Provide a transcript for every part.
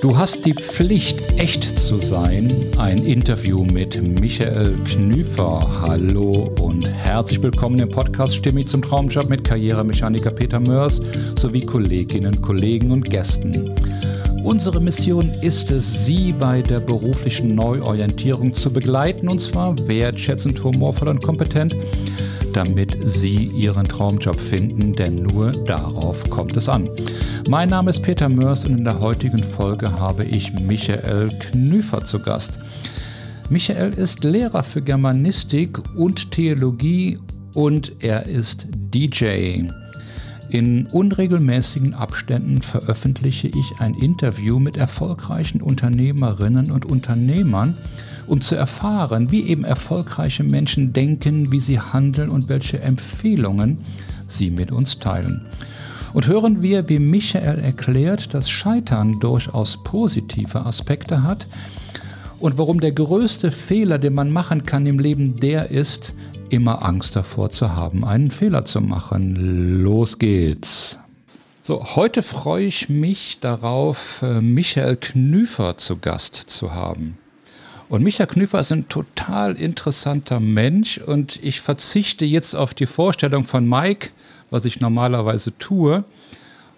Du hast die Pflicht, echt zu sein. Ein Interview mit Michael Knüfer. Hallo und herzlich willkommen im Podcast Stimmig zum Traumjob mit Karrieremechaniker Peter Mörs sowie Kolleginnen, Kollegen und Gästen. Unsere Mission ist es, Sie bei der beruflichen Neuorientierung zu begleiten, und zwar wertschätzend, humorvoll und kompetent, damit Sie Ihren Traumjob finden, denn nur darauf kommt es an. Mein Name ist Peter Mörs und in der heutigen Folge habe ich Michael Knüfer zu Gast. Michael ist Lehrer für Germanistik und Theologie und er ist DJ. In unregelmäßigen Abständen veröffentliche ich ein Interview mit erfolgreichen Unternehmerinnen und Unternehmern, um zu erfahren, wie eben erfolgreiche Menschen denken, wie sie handeln und welche Empfehlungen sie mit uns teilen. Und hören wir, wie Michael erklärt, dass Scheitern durchaus positive Aspekte hat und warum der größte Fehler, den man machen kann im Leben, der ist, immer Angst davor zu haben, einen Fehler zu machen. Los geht's. So, heute freue ich mich darauf, äh, Michael Knüfer zu Gast zu haben. Und Michael Knüfer ist ein total interessanter Mensch und ich verzichte jetzt auf die Vorstellung von Mike, was ich normalerweise tue,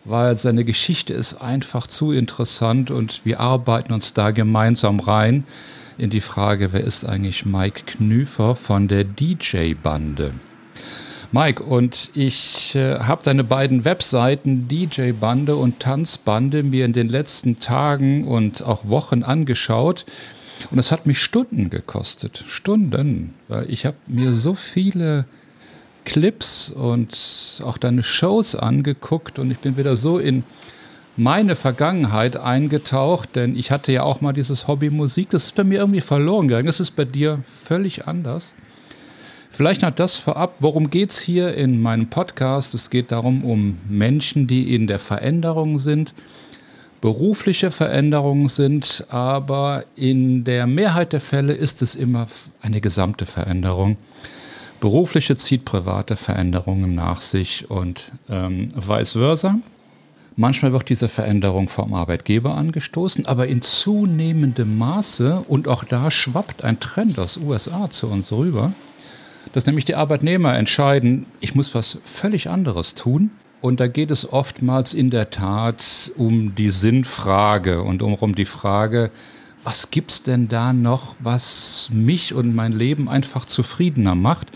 weil seine Geschichte ist einfach zu interessant und wir arbeiten uns da gemeinsam rein in die Frage, wer ist eigentlich Mike Knüfer von der DJ-Bande? Mike, und ich äh, habe deine beiden Webseiten DJ-Bande und Tanzbande mir in den letzten Tagen und auch Wochen angeschaut. Und es hat mich Stunden gekostet. Stunden. Weil ich habe mir so viele Clips und auch deine Shows angeguckt und ich bin wieder so in meine Vergangenheit eingetaucht, denn ich hatte ja auch mal dieses Hobby Musik, das ist bei mir irgendwie verloren gegangen. Das ist bei dir völlig anders. Vielleicht noch das vorab, worum geht es hier in meinem Podcast? Es geht darum, um Menschen, die in der Veränderung sind, berufliche Veränderungen sind, aber in der Mehrheit der Fälle ist es immer eine gesamte Veränderung. Berufliche zieht private Veränderungen nach sich und ähm, vice versa. Manchmal wird diese Veränderung vom Arbeitgeber angestoßen, aber in zunehmendem Maße, und auch da schwappt ein Trend aus USA zu uns rüber, dass nämlich die Arbeitnehmer entscheiden, ich muss was völlig anderes tun. Und da geht es oftmals in der Tat um die Sinnfrage und um, die Frage, was gibt's denn da noch, was mich und mein Leben einfach zufriedener macht?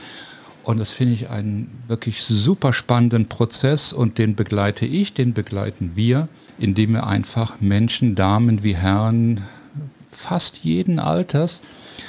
Und das finde ich einen wirklich super spannenden Prozess und den begleite ich, den begleiten wir, indem wir einfach Menschen, Damen wie Herren, fast jeden Alters.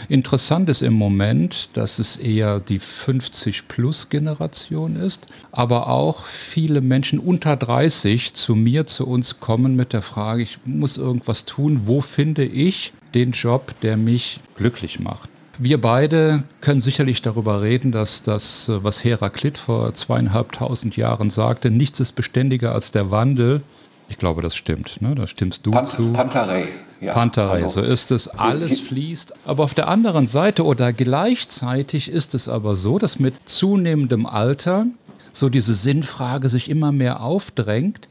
Interessant ist im Moment, dass es eher die 50-plus-Generation ist, aber auch viele Menschen unter 30 zu mir, zu uns kommen mit der Frage, ich muss irgendwas tun, wo finde ich den Job, der mich glücklich macht. Wir beide können sicherlich darüber reden, dass das, was Heraklit vor zweieinhalbtausend Jahren sagte, nichts ist beständiger als der Wandel. Ich glaube, das stimmt. Ne? Da stimmst du Pan zu. Pantarei. Ja, Pantarei, so ist es. Alles fließt. Aber auf der anderen Seite oder gleichzeitig ist es aber so, dass mit zunehmendem Alter so diese Sinnfrage sich immer mehr aufdrängt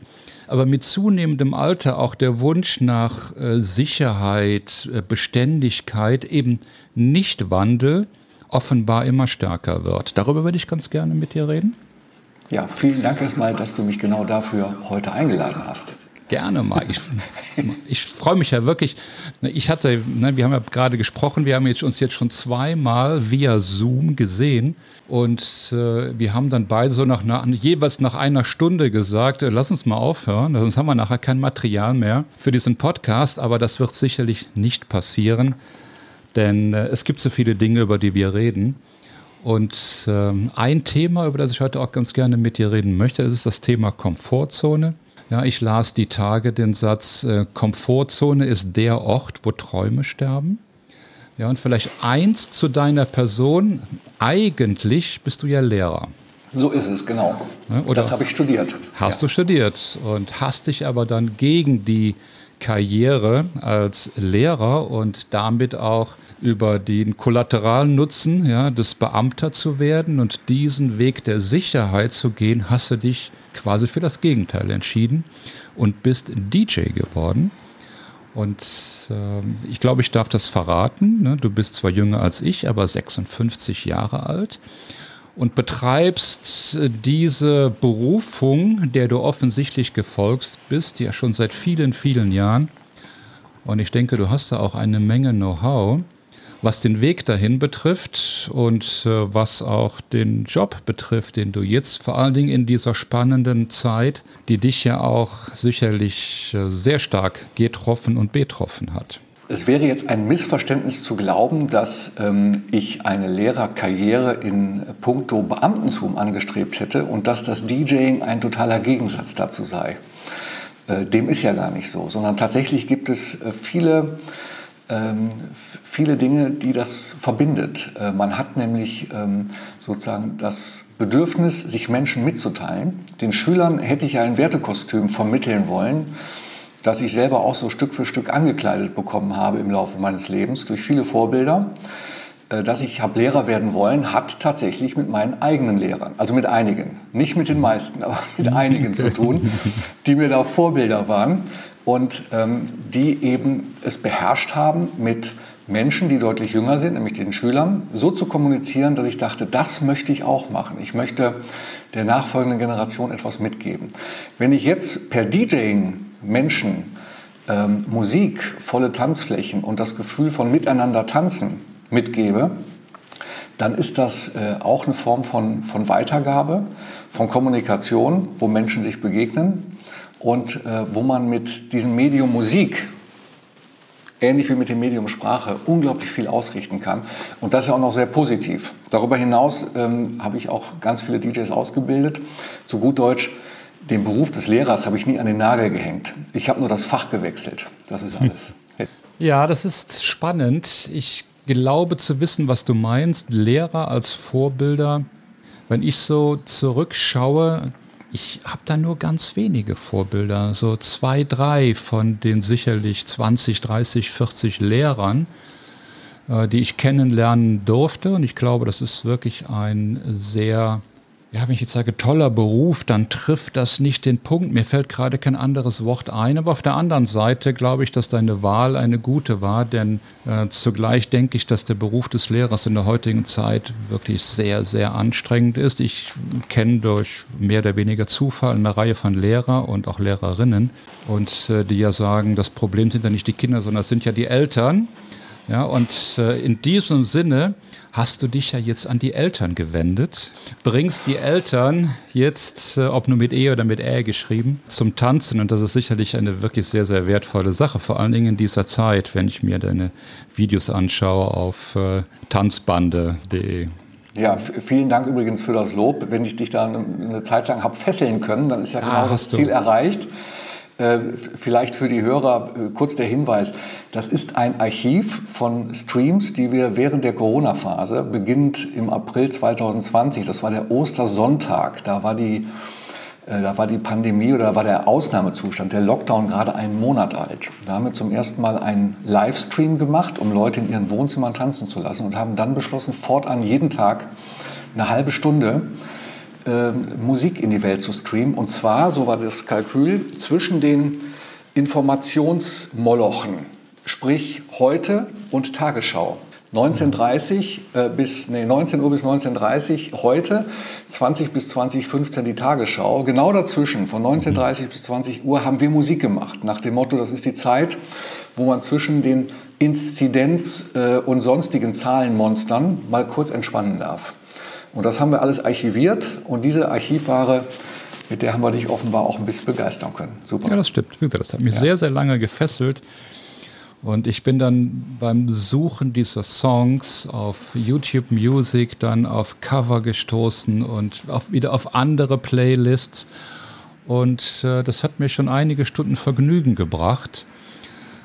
aber mit zunehmendem Alter auch der Wunsch nach äh, Sicherheit, äh, Beständigkeit, eben nicht Wandel, offenbar immer stärker wird. Darüber würde ich ganz gerne mit dir reden. Ja, vielen Dank erstmal, dass du mich genau dafür heute eingeladen hast. Gerne mal. Ich, ich freue mich ja wirklich. Ich hatte, ne, wir haben ja gerade gesprochen, wir haben jetzt, uns jetzt schon zweimal via Zoom gesehen und äh, wir haben dann beide so nach, nach, jeweils nach einer Stunde gesagt, äh, lass uns mal aufhören, sonst haben wir nachher kein Material mehr für diesen Podcast, aber das wird sicherlich nicht passieren, denn äh, es gibt so viele Dinge, über die wir reden. Und ähm, ein Thema, über das ich heute auch ganz gerne mit dir reden möchte, das ist das Thema Komfortzone. Ja, ich las die Tage den Satz, äh, Komfortzone ist der Ort, wo Träume sterben. Ja, und vielleicht eins zu deiner Person. Eigentlich bist du ja Lehrer. So ist es, genau. Ja, oder das habe ich studiert. Hast ja. du studiert und hast dich aber dann gegen die Karriere als Lehrer und damit auch über den Kollateralnutzen ja, des Beamter zu werden und diesen Weg der Sicherheit zu gehen, hast du dich quasi für das Gegenteil entschieden und bist DJ geworden. Und äh, ich glaube, ich darf das verraten. Ne? Du bist zwar jünger als ich, aber 56 Jahre alt und betreibst diese Berufung, der du offensichtlich gefolgt bist, ja schon seit vielen, vielen Jahren. Und ich denke, du hast da auch eine Menge Know-how, was den Weg dahin betrifft und äh, was auch den Job betrifft, den du jetzt vor allen Dingen in dieser spannenden Zeit, die dich ja auch sicherlich äh, sehr stark getroffen und betroffen hat. Es wäre jetzt ein Missverständnis zu glauben, dass ähm, ich eine Lehrerkarriere in puncto Beamtentum angestrebt hätte und dass das DJing ein totaler Gegensatz dazu sei. Äh, dem ist ja gar nicht so, sondern tatsächlich gibt es äh, viele, viele Dinge, die das verbindet. Äh, man hat nämlich ähm, sozusagen das Bedürfnis, sich Menschen mitzuteilen. Den Schülern hätte ich ja ein Wertekostüm vermitteln wollen das ich selber auch so Stück für Stück angekleidet bekommen habe im Laufe meines Lebens durch viele Vorbilder. Äh, dass ich habe Lehrer werden wollen, hat tatsächlich mit meinen eigenen Lehrern, also mit einigen, nicht mit den meisten, aber mit einigen zu tun, die mir da Vorbilder waren und ähm, die eben es beherrscht haben, mit Menschen, die deutlich jünger sind, nämlich den Schülern, so zu kommunizieren, dass ich dachte, das möchte ich auch machen. Ich möchte der nachfolgenden Generation etwas mitgeben. Wenn ich jetzt per DJing Menschen ähm, Musik, volle Tanzflächen und das Gefühl von miteinander tanzen mitgebe, dann ist das äh, auch eine Form von, von Weitergabe, von Kommunikation, wo Menschen sich begegnen und äh, wo man mit diesem Medium Musik, ähnlich wie mit dem Medium Sprache, unglaublich viel ausrichten kann. Und das ist auch noch sehr positiv. Darüber hinaus ähm, habe ich auch ganz viele DJs ausgebildet. Zu gut Deutsch, den Beruf des Lehrers habe ich nie an den Nagel gehängt. Ich habe nur das Fach gewechselt. Das ist alles. Ja, das ist spannend. Ich glaube zu wissen, was du meinst. Lehrer als Vorbilder. Wenn ich so zurückschaue, ich habe da nur ganz wenige Vorbilder, so zwei, drei von den sicherlich 20, 30, 40 Lehrern, äh, die ich kennenlernen durfte. Und ich glaube, das ist wirklich ein sehr ja, wenn ich jetzt sage, toller Beruf, dann trifft das nicht den Punkt. Mir fällt gerade kein anderes Wort ein. Aber auf der anderen Seite glaube ich, dass deine Wahl eine gute war, denn äh, zugleich denke ich, dass der Beruf des Lehrers in der heutigen Zeit wirklich sehr, sehr anstrengend ist. Ich kenne durch mehr oder weniger Zufall eine Reihe von Lehrer und auch Lehrerinnen und äh, die ja sagen, das Problem sind ja nicht die Kinder, sondern es sind ja die Eltern. Ja, und äh, in diesem Sinne hast du dich ja jetzt an die Eltern gewendet, bringst die Eltern jetzt, äh, ob nur mit E oder mit Ä geschrieben, zum Tanzen und das ist sicherlich eine wirklich sehr, sehr wertvolle Sache, vor allen Dingen in dieser Zeit, wenn ich mir deine Videos anschaue auf äh, tanzbande.de. Ja, vielen Dank übrigens für das Lob. Wenn ich dich da eine Zeit lang habe fesseln können, dann ist ja ah, genau ah, das Ziel du. erreicht. Äh, vielleicht für die Hörer äh, kurz der Hinweis. Das ist ein Archiv von Streams, die wir während der Corona-Phase, beginnend im April 2020, das war der Ostersonntag, da war die, äh, da war die Pandemie oder da war der Ausnahmezustand, der Lockdown gerade einen Monat alt. Da haben wir zum ersten Mal einen Livestream gemacht, um Leute in ihren Wohnzimmern tanzen zu lassen und haben dann beschlossen, fortan jeden Tag eine halbe Stunde äh, Musik in die Welt zu streamen. Und zwar, so war das Kalkül, zwischen den Informationsmolochen, sprich heute und Tagesschau. 1930 äh, bis nee, 19 Uhr bis 1930 heute, 20 bis 2015 die Tagesschau. Genau dazwischen, von 1930 bis 20 Uhr, haben wir Musik gemacht. Nach dem Motto, das ist die Zeit, wo man zwischen den Inzidenz- äh, und sonstigen Zahlenmonstern mal kurz entspannen darf. Und das haben wir alles archiviert und diese Archivware, mit der haben wir dich offenbar auch ein bisschen begeistern können. Super. Ja, das stimmt. Das hat mich ja. sehr, sehr lange gefesselt. Und ich bin dann beim Suchen dieser Songs auf YouTube Music dann auf Cover gestoßen und auf, wieder auf andere Playlists. Und äh, das hat mir schon einige Stunden Vergnügen gebracht.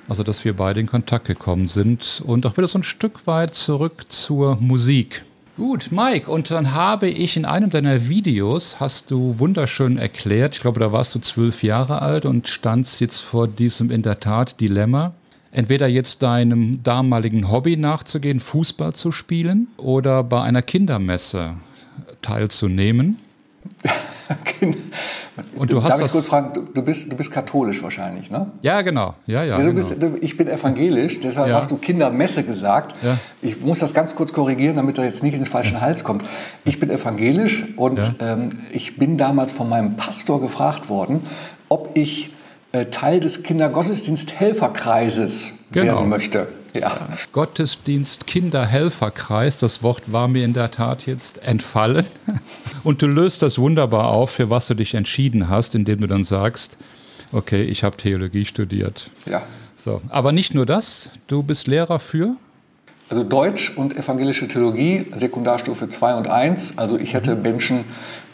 Also, dass wir beide in Kontakt gekommen sind und auch wieder so ein Stück weit zurück zur Musik. Gut, Mike, und dann habe ich in einem deiner Videos, hast du wunderschön erklärt, ich glaube, da warst du zwölf Jahre alt und standst jetzt vor diesem in der Tat Dilemma. Entweder jetzt deinem damaligen Hobby nachzugehen, Fußball zu spielen oder bei einer Kindermesse teilzunehmen. Und du hast Darf ich kurz fragen, du bist, du bist katholisch wahrscheinlich, ne? Ja, genau. Ja, ja, genau. bist, ich bin evangelisch, deshalb ja. hast du Kindermesse gesagt. Ja. Ich muss das ganz kurz korrigieren, damit er jetzt nicht in den falschen Hals kommt. Ich bin evangelisch und ja. ähm, ich bin damals von meinem Pastor gefragt worden, ob ich äh, Teil des Kindergottesdiensthelferkreises genau. werden möchte. Ja. Gottesdienst Kinderhelferkreis, das Wort war mir in der Tat jetzt entfallen. Und du löst das wunderbar auf, für was du dich entschieden hast, indem du dann sagst, okay, ich habe Theologie studiert. Ja. So, aber nicht nur das, du bist Lehrer für? Also Deutsch und evangelische Theologie, Sekundarstufe 2 und 1. Also ich hätte mhm. Menschen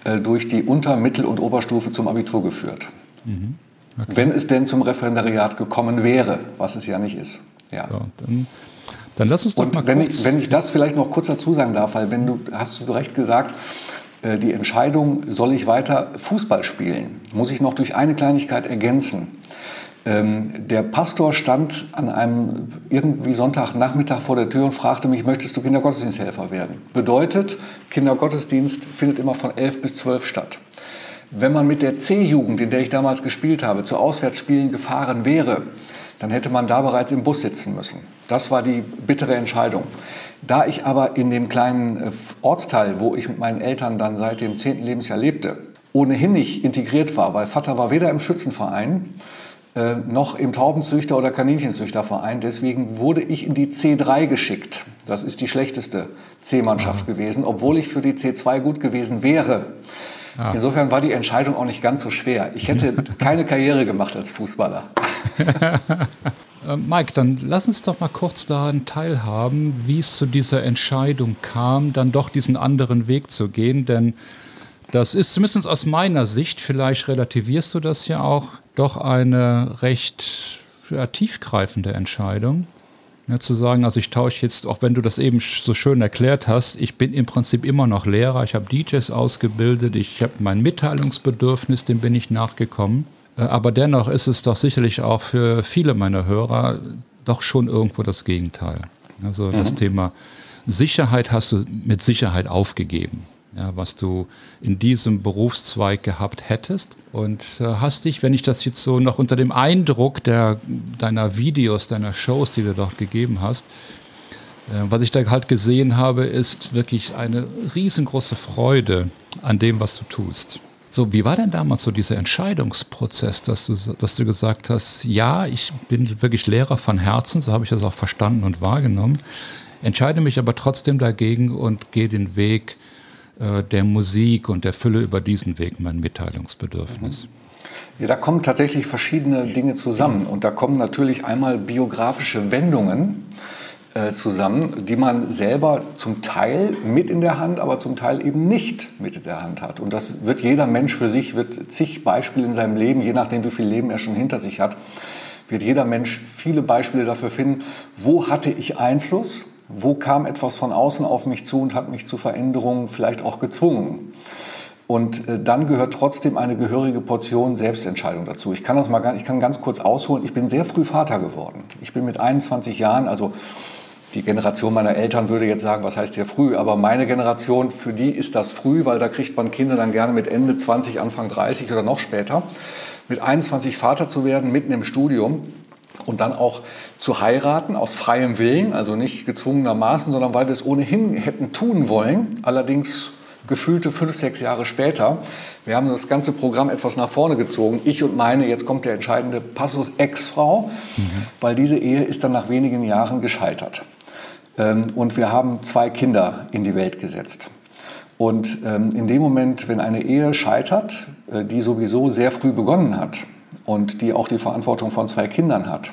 äh, durch die Unter-, Mittel- und Oberstufe zum Abitur geführt. Mhm. Okay. Wenn es denn zum Referendariat gekommen wäre, was es ja nicht ist. Ja. So, dann, dann, lass uns doch Und mal wenn kurz... Ich, wenn ich das vielleicht noch kurz dazu sagen darf, weil wenn du, hast du recht gesagt, äh, die Entscheidung, soll ich weiter Fußball spielen, muss ich noch durch eine Kleinigkeit ergänzen. Ähm, der Pastor stand an einem irgendwie Sonntagnachmittag vor der Tür und fragte mich, möchtest du Kindergottesdiensthelfer werden? Bedeutet, Kindergottesdienst findet immer von 11 bis 12 statt. Wenn man mit der C-Jugend, in der ich damals gespielt habe, zu Auswärtsspielen gefahren wäre, dann hätte man da bereits im Bus sitzen müssen. Das war die bittere Entscheidung. Da ich aber in dem kleinen äh, Ortsteil, wo ich mit meinen Eltern dann seit dem 10. Lebensjahr lebte, ohnehin nicht integriert war, weil Vater war weder im Schützenverein äh, noch im Taubenzüchter- oder Kaninchenzüchterverein. Deswegen wurde ich in die C3 geschickt. Das ist die schlechteste C-Mannschaft gewesen, obwohl ich für die C2 gut gewesen wäre. Ah. Insofern war die Entscheidung auch nicht ganz so schwer. Ich hätte keine Karriere gemacht als Fußballer. Äh, Mike, dann lass uns doch mal kurz daran teilhaben, wie es zu dieser Entscheidung kam, dann doch diesen anderen Weg zu gehen. Denn das ist zumindest aus meiner Sicht, vielleicht relativierst du das ja auch, doch eine recht tiefgreifende Entscheidung. Ja, zu sagen, also ich tausche jetzt, auch wenn du das eben so schön erklärt hast, ich bin im Prinzip immer noch Lehrer, ich habe DJs ausgebildet, ich habe mein Mitteilungsbedürfnis, dem bin ich nachgekommen. Äh, aber dennoch ist es doch sicherlich auch für viele meiner Hörer doch schon irgendwo das Gegenteil. Also mhm. das Thema Sicherheit hast du mit Sicherheit aufgegeben ja, was du in diesem Berufszweig gehabt hättest. Und äh, hast dich, wenn ich das jetzt so noch unter dem Eindruck der, deiner Videos, deiner Shows, die du dort gegeben hast, äh, was ich da halt gesehen habe, ist wirklich eine riesengroße Freude an dem, was du tust. So, wie war denn damals so dieser Entscheidungsprozess, dass du, dass du gesagt hast, ja, ich bin wirklich Lehrer von Herzen, so habe ich das auch verstanden und wahrgenommen, entscheide mich aber trotzdem dagegen und gehe den Weg äh, der Musik und der Fülle über diesen Weg mein Mitteilungsbedürfnis. Ja, da kommen tatsächlich verschiedene Dinge zusammen. Und da kommen natürlich einmal biografische Wendungen äh, zusammen, die man selber zum Teil mit in der Hand, aber zum Teil eben nicht mit in der Hand hat. Und das wird jeder Mensch für sich, wird zig Beispiele in seinem Leben, je nachdem, wie viel Leben er schon hinter sich hat, wird jeder Mensch viele Beispiele dafür finden, wo hatte ich Einfluss wo kam etwas von außen auf mich zu und hat mich zu Veränderungen vielleicht auch gezwungen? Und äh, dann gehört trotzdem eine gehörige Portion Selbstentscheidung dazu. Ich kann das mal, ich kann ganz kurz ausholen. Ich bin sehr früh Vater geworden. Ich bin mit 21 Jahren, also die Generation meiner Eltern würde jetzt sagen, was heißt hier früh? Aber meine Generation, für die ist das früh, weil da kriegt man Kinder dann gerne mit Ende 20, Anfang 30 oder noch später. Mit 21 Vater zu werden, mitten im Studium, und dann auch zu heiraten aus freiem Willen, also nicht gezwungenermaßen, sondern weil wir es ohnehin hätten tun wollen, allerdings gefühlte fünf, sechs Jahre später. Wir haben das ganze Programm etwas nach vorne gezogen. Ich und meine, jetzt kommt der entscheidende Passus, Ex-Frau, mhm. weil diese Ehe ist dann nach wenigen Jahren gescheitert. Ähm, und wir haben zwei Kinder in die Welt gesetzt. Und ähm, in dem Moment, wenn eine Ehe scheitert, äh, die sowieso sehr früh begonnen hat, und die auch die Verantwortung von zwei Kindern hat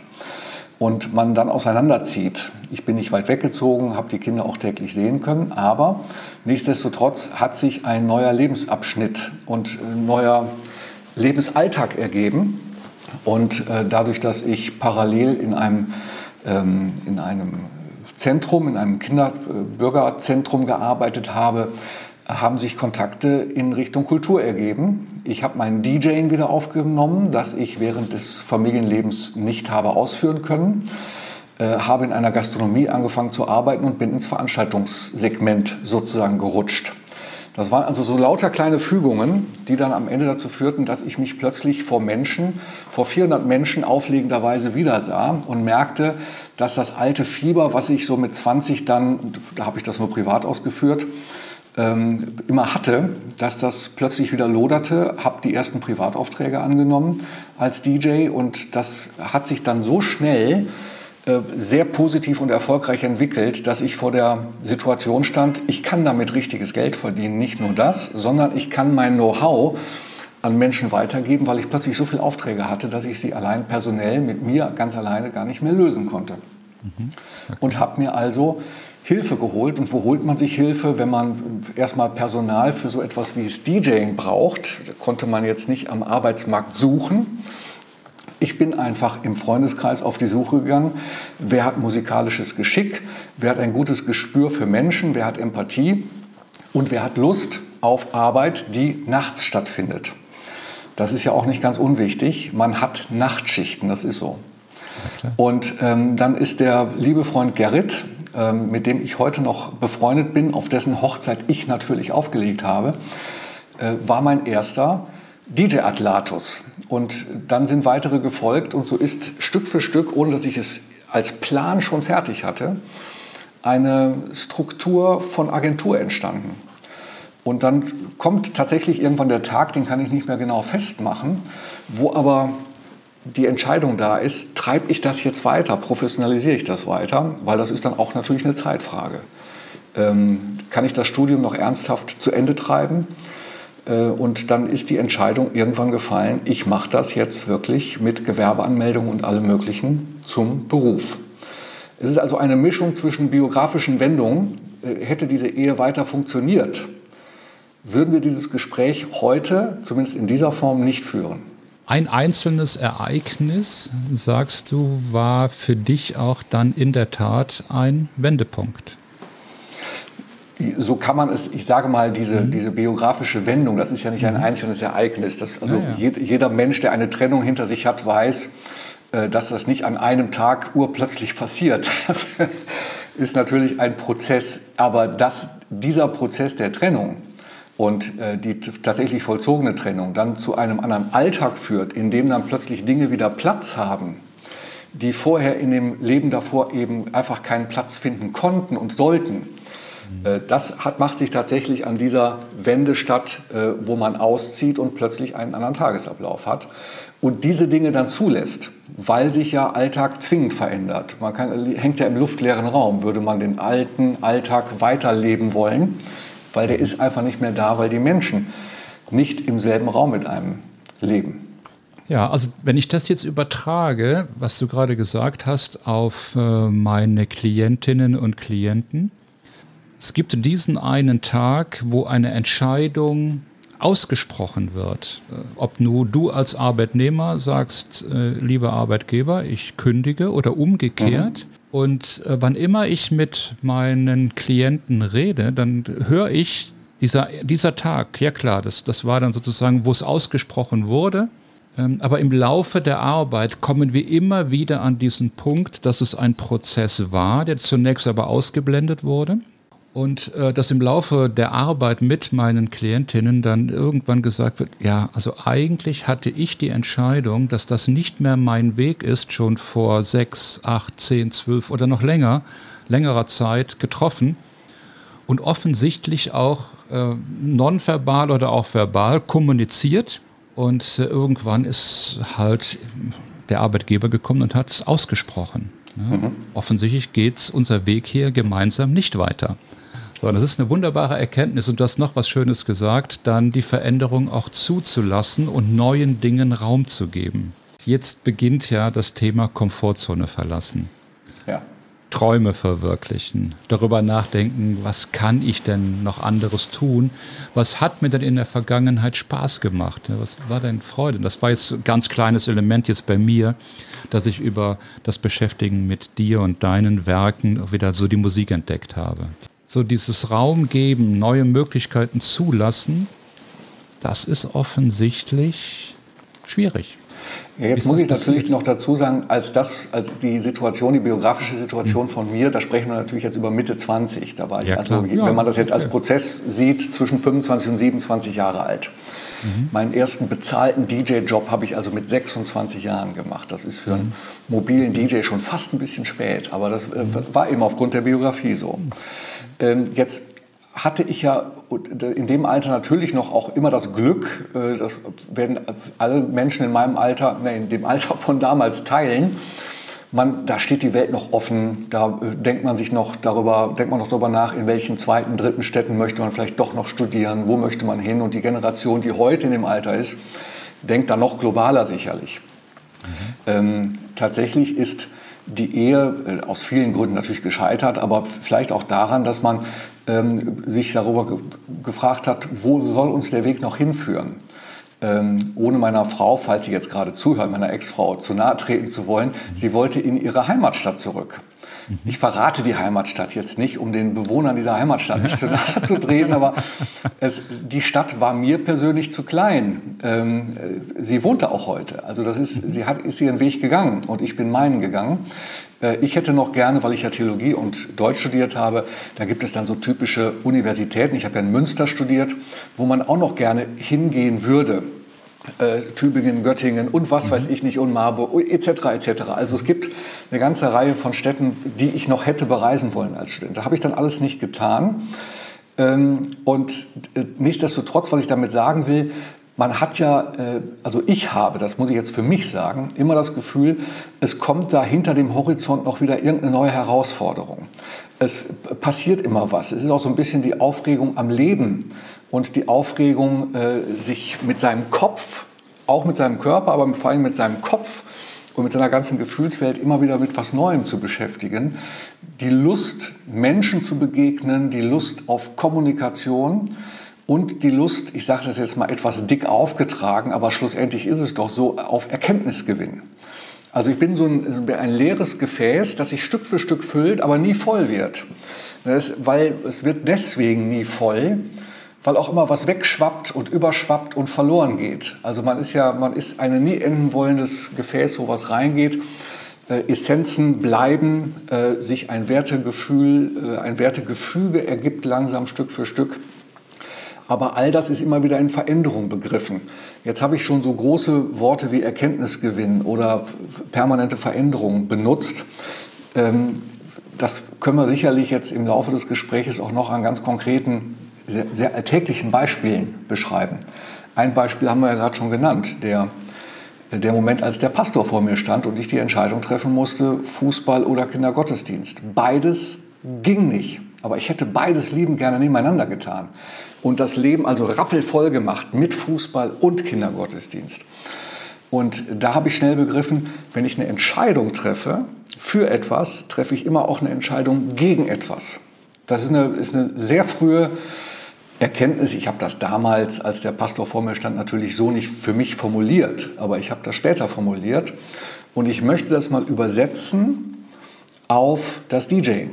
und man dann auseinanderzieht. Ich bin nicht weit weggezogen, habe die Kinder auch täglich sehen können, aber nichtsdestotrotz hat sich ein neuer Lebensabschnitt und ein neuer Lebensalltag ergeben. Und äh, dadurch, dass ich parallel in einem, ähm, in einem Zentrum, in einem Kinderbürgerzentrum gearbeitet habe, haben sich Kontakte in Richtung Kultur ergeben. Ich habe mein DJing wieder aufgenommen, das ich während des Familienlebens nicht habe ausführen können. Äh, habe in einer Gastronomie angefangen zu arbeiten und bin ins Veranstaltungssegment sozusagen gerutscht. Das waren also so lauter kleine Fügungen, die dann am Ende dazu führten, dass ich mich plötzlich vor Menschen, vor 400 Menschen auflegenderweise wieder sah und merkte, dass das alte Fieber, was ich so mit 20 dann, da habe ich das nur privat ausgeführt, ähm, immer hatte, dass das plötzlich wieder loderte, habe die ersten Privataufträge angenommen als DJ und das hat sich dann so schnell äh, sehr positiv und erfolgreich entwickelt, dass ich vor der Situation stand, ich kann damit richtiges Geld verdienen. Nicht nur das, sondern ich kann mein Know-how an Menschen weitergeben, weil ich plötzlich so viele Aufträge hatte, dass ich sie allein personell mit mir ganz alleine gar nicht mehr lösen konnte. Mhm. Okay. Und habe mir also Hilfe geholt. Und wo holt man sich Hilfe, wenn man erstmal Personal für so etwas wie das DJing braucht? Konnte man jetzt nicht am Arbeitsmarkt suchen, ich bin einfach im Freundeskreis auf die Suche gegangen, wer hat musikalisches Geschick, wer hat ein gutes Gespür für Menschen, wer hat Empathie und wer hat Lust auf Arbeit, die nachts stattfindet. Das ist ja auch nicht ganz unwichtig. Man hat Nachtschichten, das ist so. Und ähm, dann ist der liebe Freund Gerrit, ähm, mit dem ich heute noch befreundet bin, auf dessen Hochzeit ich natürlich aufgelegt habe, äh, war mein erster DJ Atlatus. Und dann sind weitere gefolgt und so ist Stück für Stück, ohne dass ich es als Plan schon fertig hatte, eine Struktur von Agentur entstanden. Und dann kommt tatsächlich irgendwann der Tag, den kann ich nicht mehr genau festmachen, wo aber die Entscheidung da ist, treibe ich das jetzt weiter, professionalisiere ich das weiter, weil das ist dann auch natürlich eine Zeitfrage. Ähm, kann ich das Studium noch ernsthaft zu Ende treiben? Äh, und dann ist die Entscheidung irgendwann gefallen, ich mache das jetzt wirklich mit Gewerbeanmeldung und allem Möglichen zum Beruf. Es ist also eine Mischung zwischen biografischen Wendungen. Äh, hätte diese Ehe weiter funktioniert, würden wir dieses Gespräch heute, zumindest in dieser Form, nicht führen. Ein einzelnes Ereignis, sagst du, war für dich auch dann in der Tat ein Wendepunkt so kann man es, ich sage mal, diese, mhm. diese biografische Wendung, das ist ja nicht ein mhm. einzelnes Ereignis. Das, also ja, ja. jeder Mensch, der eine Trennung hinter sich hat, weiß, äh, dass das nicht an einem Tag urplötzlich passiert. Das ist natürlich ein Prozess, aber dass dieser Prozess der Trennung und äh, die tatsächlich vollzogene Trennung dann zu einem anderen Alltag führt, in dem dann plötzlich Dinge wieder Platz haben, die vorher in dem Leben davor eben einfach keinen Platz finden konnten und sollten, äh, das hat, macht sich tatsächlich an dieser Wende statt, äh, wo man auszieht und plötzlich einen anderen Tagesablauf hat. Und diese Dinge dann zulässt, weil sich ja Alltag zwingend verändert. Man kann, hängt ja im luftleeren Raum. Würde man den alten Alltag weiterleben wollen, weil der ist einfach nicht mehr da, weil die Menschen nicht im selben Raum mit einem leben. Ja, also wenn ich das jetzt übertrage, was du gerade gesagt hast, auf äh, meine Klientinnen und Klienten, es gibt diesen einen Tag, wo eine Entscheidung ausgesprochen wird. Äh, ob nur du als Arbeitnehmer sagst, äh, lieber Arbeitgeber, ich kündige oder umgekehrt. Mhm. Und äh, wann immer ich mit meinen Klienten rede, dann höre ich dieser, dieser Tag, ja klar, das, das war dann sozusagen, wo es ausgesprochen wurde. Ähm, aber im Laufe der Arbeit kommen wir immer wieder an diesen Punkt, dass es ein Prozess war, der zunächst aber ausgeblendet wurde und äh, dass im Laufe der Arbeit mit meinen Klientinnen dann irgendwann gesagt wird, ja, also eigentlich hatte ich die Entscheidung, dass das nicht mehr mein Weg ist, schon vor sechs, acht, zehn, zwölf oder noch länger, längerer Zeit getroffen und offensichtlich auch äh, nonverbal oder auch verbal kommuniziert. Und äh, irgendwann ist halt der Arbeitgeber gekommen und hat es ausgesprochen. Ja, mhm. Offensichtlich geht unser Weg hier gemeinsam nicht weiter. So, das ist eine wunderbare Erkenntnis und du hast noch was Schönes gesagt, dann die Veränderung auch zuzulassen und neuen Dingen Raum zu geben. Jetzt beginnt ja das Thema Komfortzone verlassen. Ja. Träume verwirklichen, darüber nachdenken, was kann ich denn noch anderes tun? Was hat mir denn in der Vergangenheit Spaß gemacht? Was war denn Freude? Das war jetzt ein ganz kleines Element jetzt bei mir, dass ich über das Beschäftigen mit dir und deinen Werken wieder so die Musik entdeckt habe so dieses Raum geben, neue Möglichkeiten zulassen, das ist offensichtlich schwierig. Ja, jetzt muss ich natürlich noch dazu sagen, als das, als die Situation, die biografische Situation von mir, da sprechen wir natürlich jetzt über Mitte 20. Da war ich, ja, also, ja, wenn man das jetzt als Prozess sieht, zwischen 25 und 27 Jahre alt. Mhm. Meinen ersten bezahlten DJ-Job habe ich also mit 26 Jahren gemacht. Das ist für einen mobilen DJ schon fast ein bisschen spät, aber das äh, war eben aufgrund der Biografie so. Ähm, jetzt hatte ich ja in dem Alter natürlich noch auch immer das Glück, äh, das werden alle Menschen in meinem Alter, ne, in dem Alter von damals teilen. Man, da steht die Welt noch offen, da äh, denkt man sich noch darüber, denkt man noch darüber nach, in welchen zweiten, dritten Städten möchte man vielleicht doch noch studieren, wo möchte man hin und die Generation, die heute in dem Alter ist, denkt da noch globaler sicherlich. Mhm. Ähm, tatsächlich ist die Ehe äh, aus vielen Gründen natürlich gescheitert, aber vielleicht auch daran, dass man ähm, sich darüber ge gefragt hat, wo soll uns der Weg noch hinführen. Ähm, ohne meiner Frau, falls sie jetzt gerade zuhört, meiner Ex-Frau zu nahe treten zu wollen, sie wollte in ihre Heimatstadt zurück. Mhm. Ich verrate die Heimatstadt jetzt nicht, um den Bewohnern dieser Heimatstadt nicht zu nahe zu treten, aber es, die Stadt war mir persönlich zu klein. Ähm, sie wohnte auch heute. Also das ist, sie hat, ist ihren Weg gegangen und ich bin meinen gegangen. Äh, ich hätte noch gerne, weil ich ja Theologie und Deutsch studiert habe, da gibt es dann so typische Universitäten. Ich habe ja in Münster studiert, wo man auch noch gerne hingehen würde. Äh, Tübingen, Göttingen und was mhm. weiß ich nicht und Marburg etc. etc. Also es gibt eine ganze Reihe von Städten, die ich noch hätte bereisen wollen als Student. Da habe ich dann alles nicht getan. Ähm, und äh, nichtsdestotrotz, was ich damit sagen will, man hat ja, äh, also ich habe, das muss ich jetzt für mich sagen, immer das Gefühl, es kommt da hinter dem Horizont noch wieder irgendeine neue Herausforderung. Es passiert immer was. Es ist auch so ein bisschen die Aufregung am Leben und die Aufregung, äh, sich mit seinem Kopf, auch mit seinem Körper, aber vor allem mit seinem Kopf und mit seiner ganzen Gefühlswelt immer wieder mit was Neuem zu beschäftigen. Die Lust, Menschen zu begegnen, die Lust auf Kommunikation und die Lust, ich sage das jetzt mal etwas dick aufgetragen, aber schlussendlich ist es doch so, auf Erkenntnisgewinn. Also ich bin so ein, ein leeres Gefäß, das sich Stück für Stück füllt, aber nie voll wird. Das, weil es wird deswegen nie voll, weil auch immer was wegschwappt und überschwappt und verloren geht. Also man ist ja, man ist ein nie enden wollendes Gefäß, wo was reingeht. Äh, Essenzen bleiben, äh, sich ein Wertegefühl, äh, ein Wertegefüge ergibt langsam Stück für Stück. Aber all das ist immer wieder in Veränderung begriffen. Jetzt habe ich schon so große Worte wie Erkenntnisgewinn oder permanente Veränderung benutzt. Ähm, das können wir sicherlich jetzt im Laufe des Gesprächs auch noch an ganz konkreten, sehr, sehr alltäglichen Beispielen beschreiben. Ein Beispiel haben wir ja gerade schon genannt, der, der Moment, als der Pastor vor mir stand und ich die Entscheidung treffen musste, Fußball oder Kindergottesdienst. Beides ging nicht, aber ich hätte beides liebend gerne nebeneinander getan und das Leben also rappelvoll gemacht mit Fußball und Kindergottesdienst. Und da habe ich schnell begriffen, wenn ich eine Entscheidung treffe für etwas, treffe ich immer auch eine Entscheidung gegen etwas. Das ist eine, ist eine sehr frühe Erkenntnis. Ich habe das damals, als der Pastor vor mir stand, natürlich so nicht für mich formuliert, aber ich habe das später formuliert. Und ich möchte das mal übersetzen auf das DJing,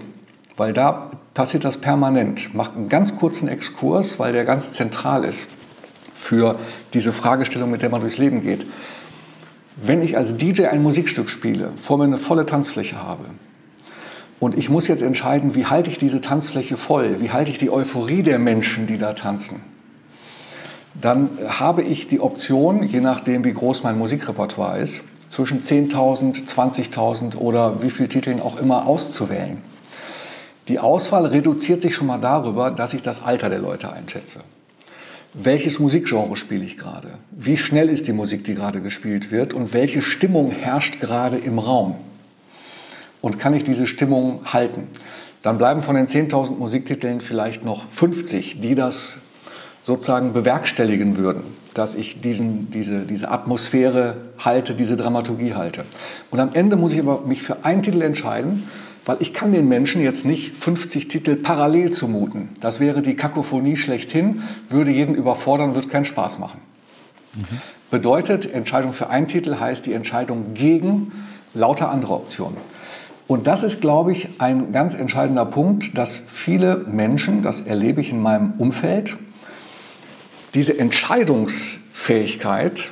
weil da passiert das permanent. Macht einen ganz kurzen Exkurs, weil der ganz zentral ist für diese Fragestellung, mit der man durchs Leben geht. Wenn ich als DJ ein Musikstück spiele, vor mir eine volle Tanzfläche habe und ich muss jetzt entscheiden, wie halte ich diese Tanzfläche voll, wie halte ich die Euphorie der Menschen, die da tanzen, dann habe ich die Option, je nachdem wie groß mein Musikrepertoire ist, zwischen 10.000, 20.000 oder wie viele Titeln auch immer auszuwählen. Die Auswahl reduziert sich schon mal darüber, dass ich das Alter der Leute einschätze. Welches Musikgenre spiele ich gerade? Wie schnell ist die Musik, die gerade gespielt wird? Und welche Stimmung herrscht gerade im Raum? Und kann ich diese Stimmung halten? Dann bleiben von den 10.000 Musiktiteln vielleicht noch 50, die das sozusagen bewerkstelligen würden, dass ich diesen, diese, diese Atmosphäre halte, diese Dramaturgie halte. Und am Ende muss ich aber mich für einen Titel entscheiden weil ich kann den Menschen jetzt nicht 50 Titel parallel zumuten. Das wäre die Kakophonie schlechthin, würde jeden überfordern, würde keinen Spaß machen. Mhm. Bedeutet, Entscheidung für einen Titel heißt die Entscheidung gegen lauter andere Optionen. Und das ist, glaube ich, ein ganz entscheidender Punkt, dass viele Menschen, das erlebe ich in meinem Umfeld, diese Entscheidungsfähigkeit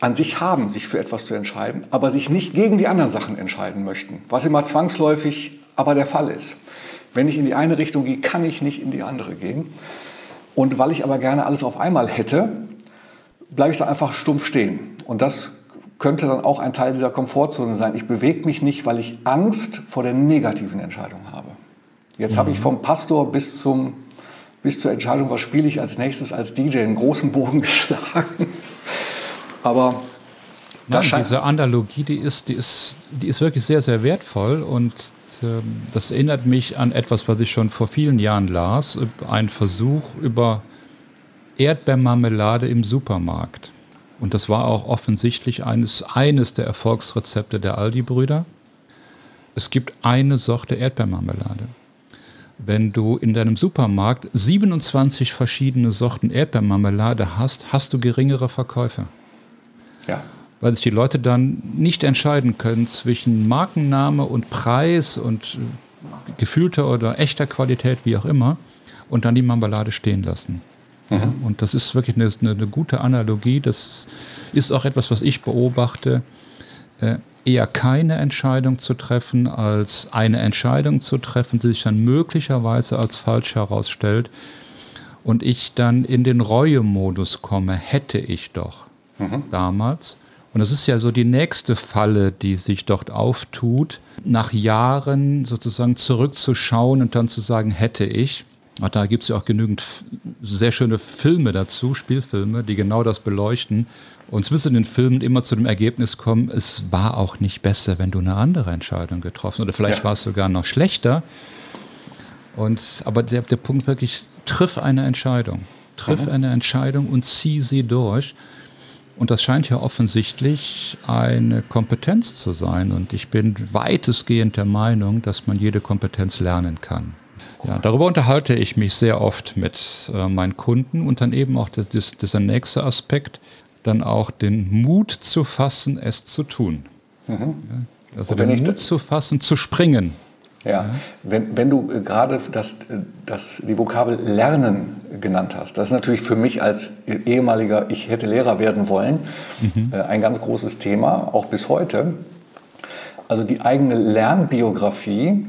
an sich haben, sich für etwas zu entscheiden, aber sich nicht gegen die anderen Sachen entscheiden möchten, was immer zwangsläufig aber der Fall ist. Wenn ich in die eine Richtung gehe, kann ich nicht in die andere gehen. Und weil ich aber gerne alles auf einmal hätte, bleibe ich da einfach stumpf stehen. Und das könnte dann auch ein Teil dieser Komfortzone sein. Ich bewege mich nicht, weil ich Angst vor der negativen Entscheidung habe. Jetzt mhm. habe ich vom Pastor bis, zum, bis zur Entscheidung, was spiele ich als nächstes als DJ, einen großen Bogen geschlagen. Aber Nein, diese Analogie, die ist, die, ist, die ist wirklich sehr, sehr wertvoll und ähm, das erinnert mich an etwas, was ich schon vor vielen Jahren las, ein Versuch über Erdbeermarmelade im Supermarkt. Und das war auch offensichtlich eines, eines der Erfolgsrezepte der Aldi-Brüder. Es gibt eine Sorte Erdbeermarmelade. Wenn du in deinem Supermarkt 27 verschiedene Sorten Erdbeermarmelade hast, hast du geringere Verkäufe. Ja. Weil sich die Leute dann nicht entscheiden können zwischen Markenname und Preis und gefühlter oder echter Qualität, wie auch immer, und dann die Marmelade stehen lassen. Mhm. Und das ist wirklich eine, eine, gute Analogie. Das ist auch etwas, was ich beobachte. Äh, eher keine Entscheidung zu treffen, als eine Entscheidung zu treffen, die sich dann möglicherweise als falsch herausstellt. Und ich dann in den Reue-Modus komme, hätte ich doch mhm. damals. Und das ist ja so die nächste Falle, die sich dort auftut, nach Jahren sozusagen zurückzuschauen und dann zu sagen, hätte ich. Auch da gibt es ja auch genügend sehr schöne Filme dazu, Spielfilme, die genau das beleuchten. Und müssen in den Filmen immer zu dem Ergebnis kommen, es war auch nicht besser, wenn du eine andere Entscheidung getroffen hast. Oder vielleicht ja. war es sogar noch schlechter. Und, aber der, der Punkt wirklich, triff eine Entscheidung. Triff mhm. eine Entscheidung und zieh sie durch. Und das scheint ja offensichtlich eine Kompetenz zu sein. Und ich bin weitestgehend der Meinung, dass man jede Kompetenz lernen kann. Ja, darüber unterhalte ich mich sehr oft mit äh, meinen Kunden und dann eben auch das, dieser nächste Aspekt, dann auch den Mut zu fassen, es zu tun. Mhm. Ja, also den Mut zu fassen, zu springen. Ja, ja. Wenn, wenn du äh, gerade das, äh, das, die Vokabel Lernen genannt hast, das ist natürlich für mich als ehemaliger, ich hätte Lehrer werden wollen, mhm. ein ganz großes Thema, auch bis heute. Also die eigene Lernbiografie äh,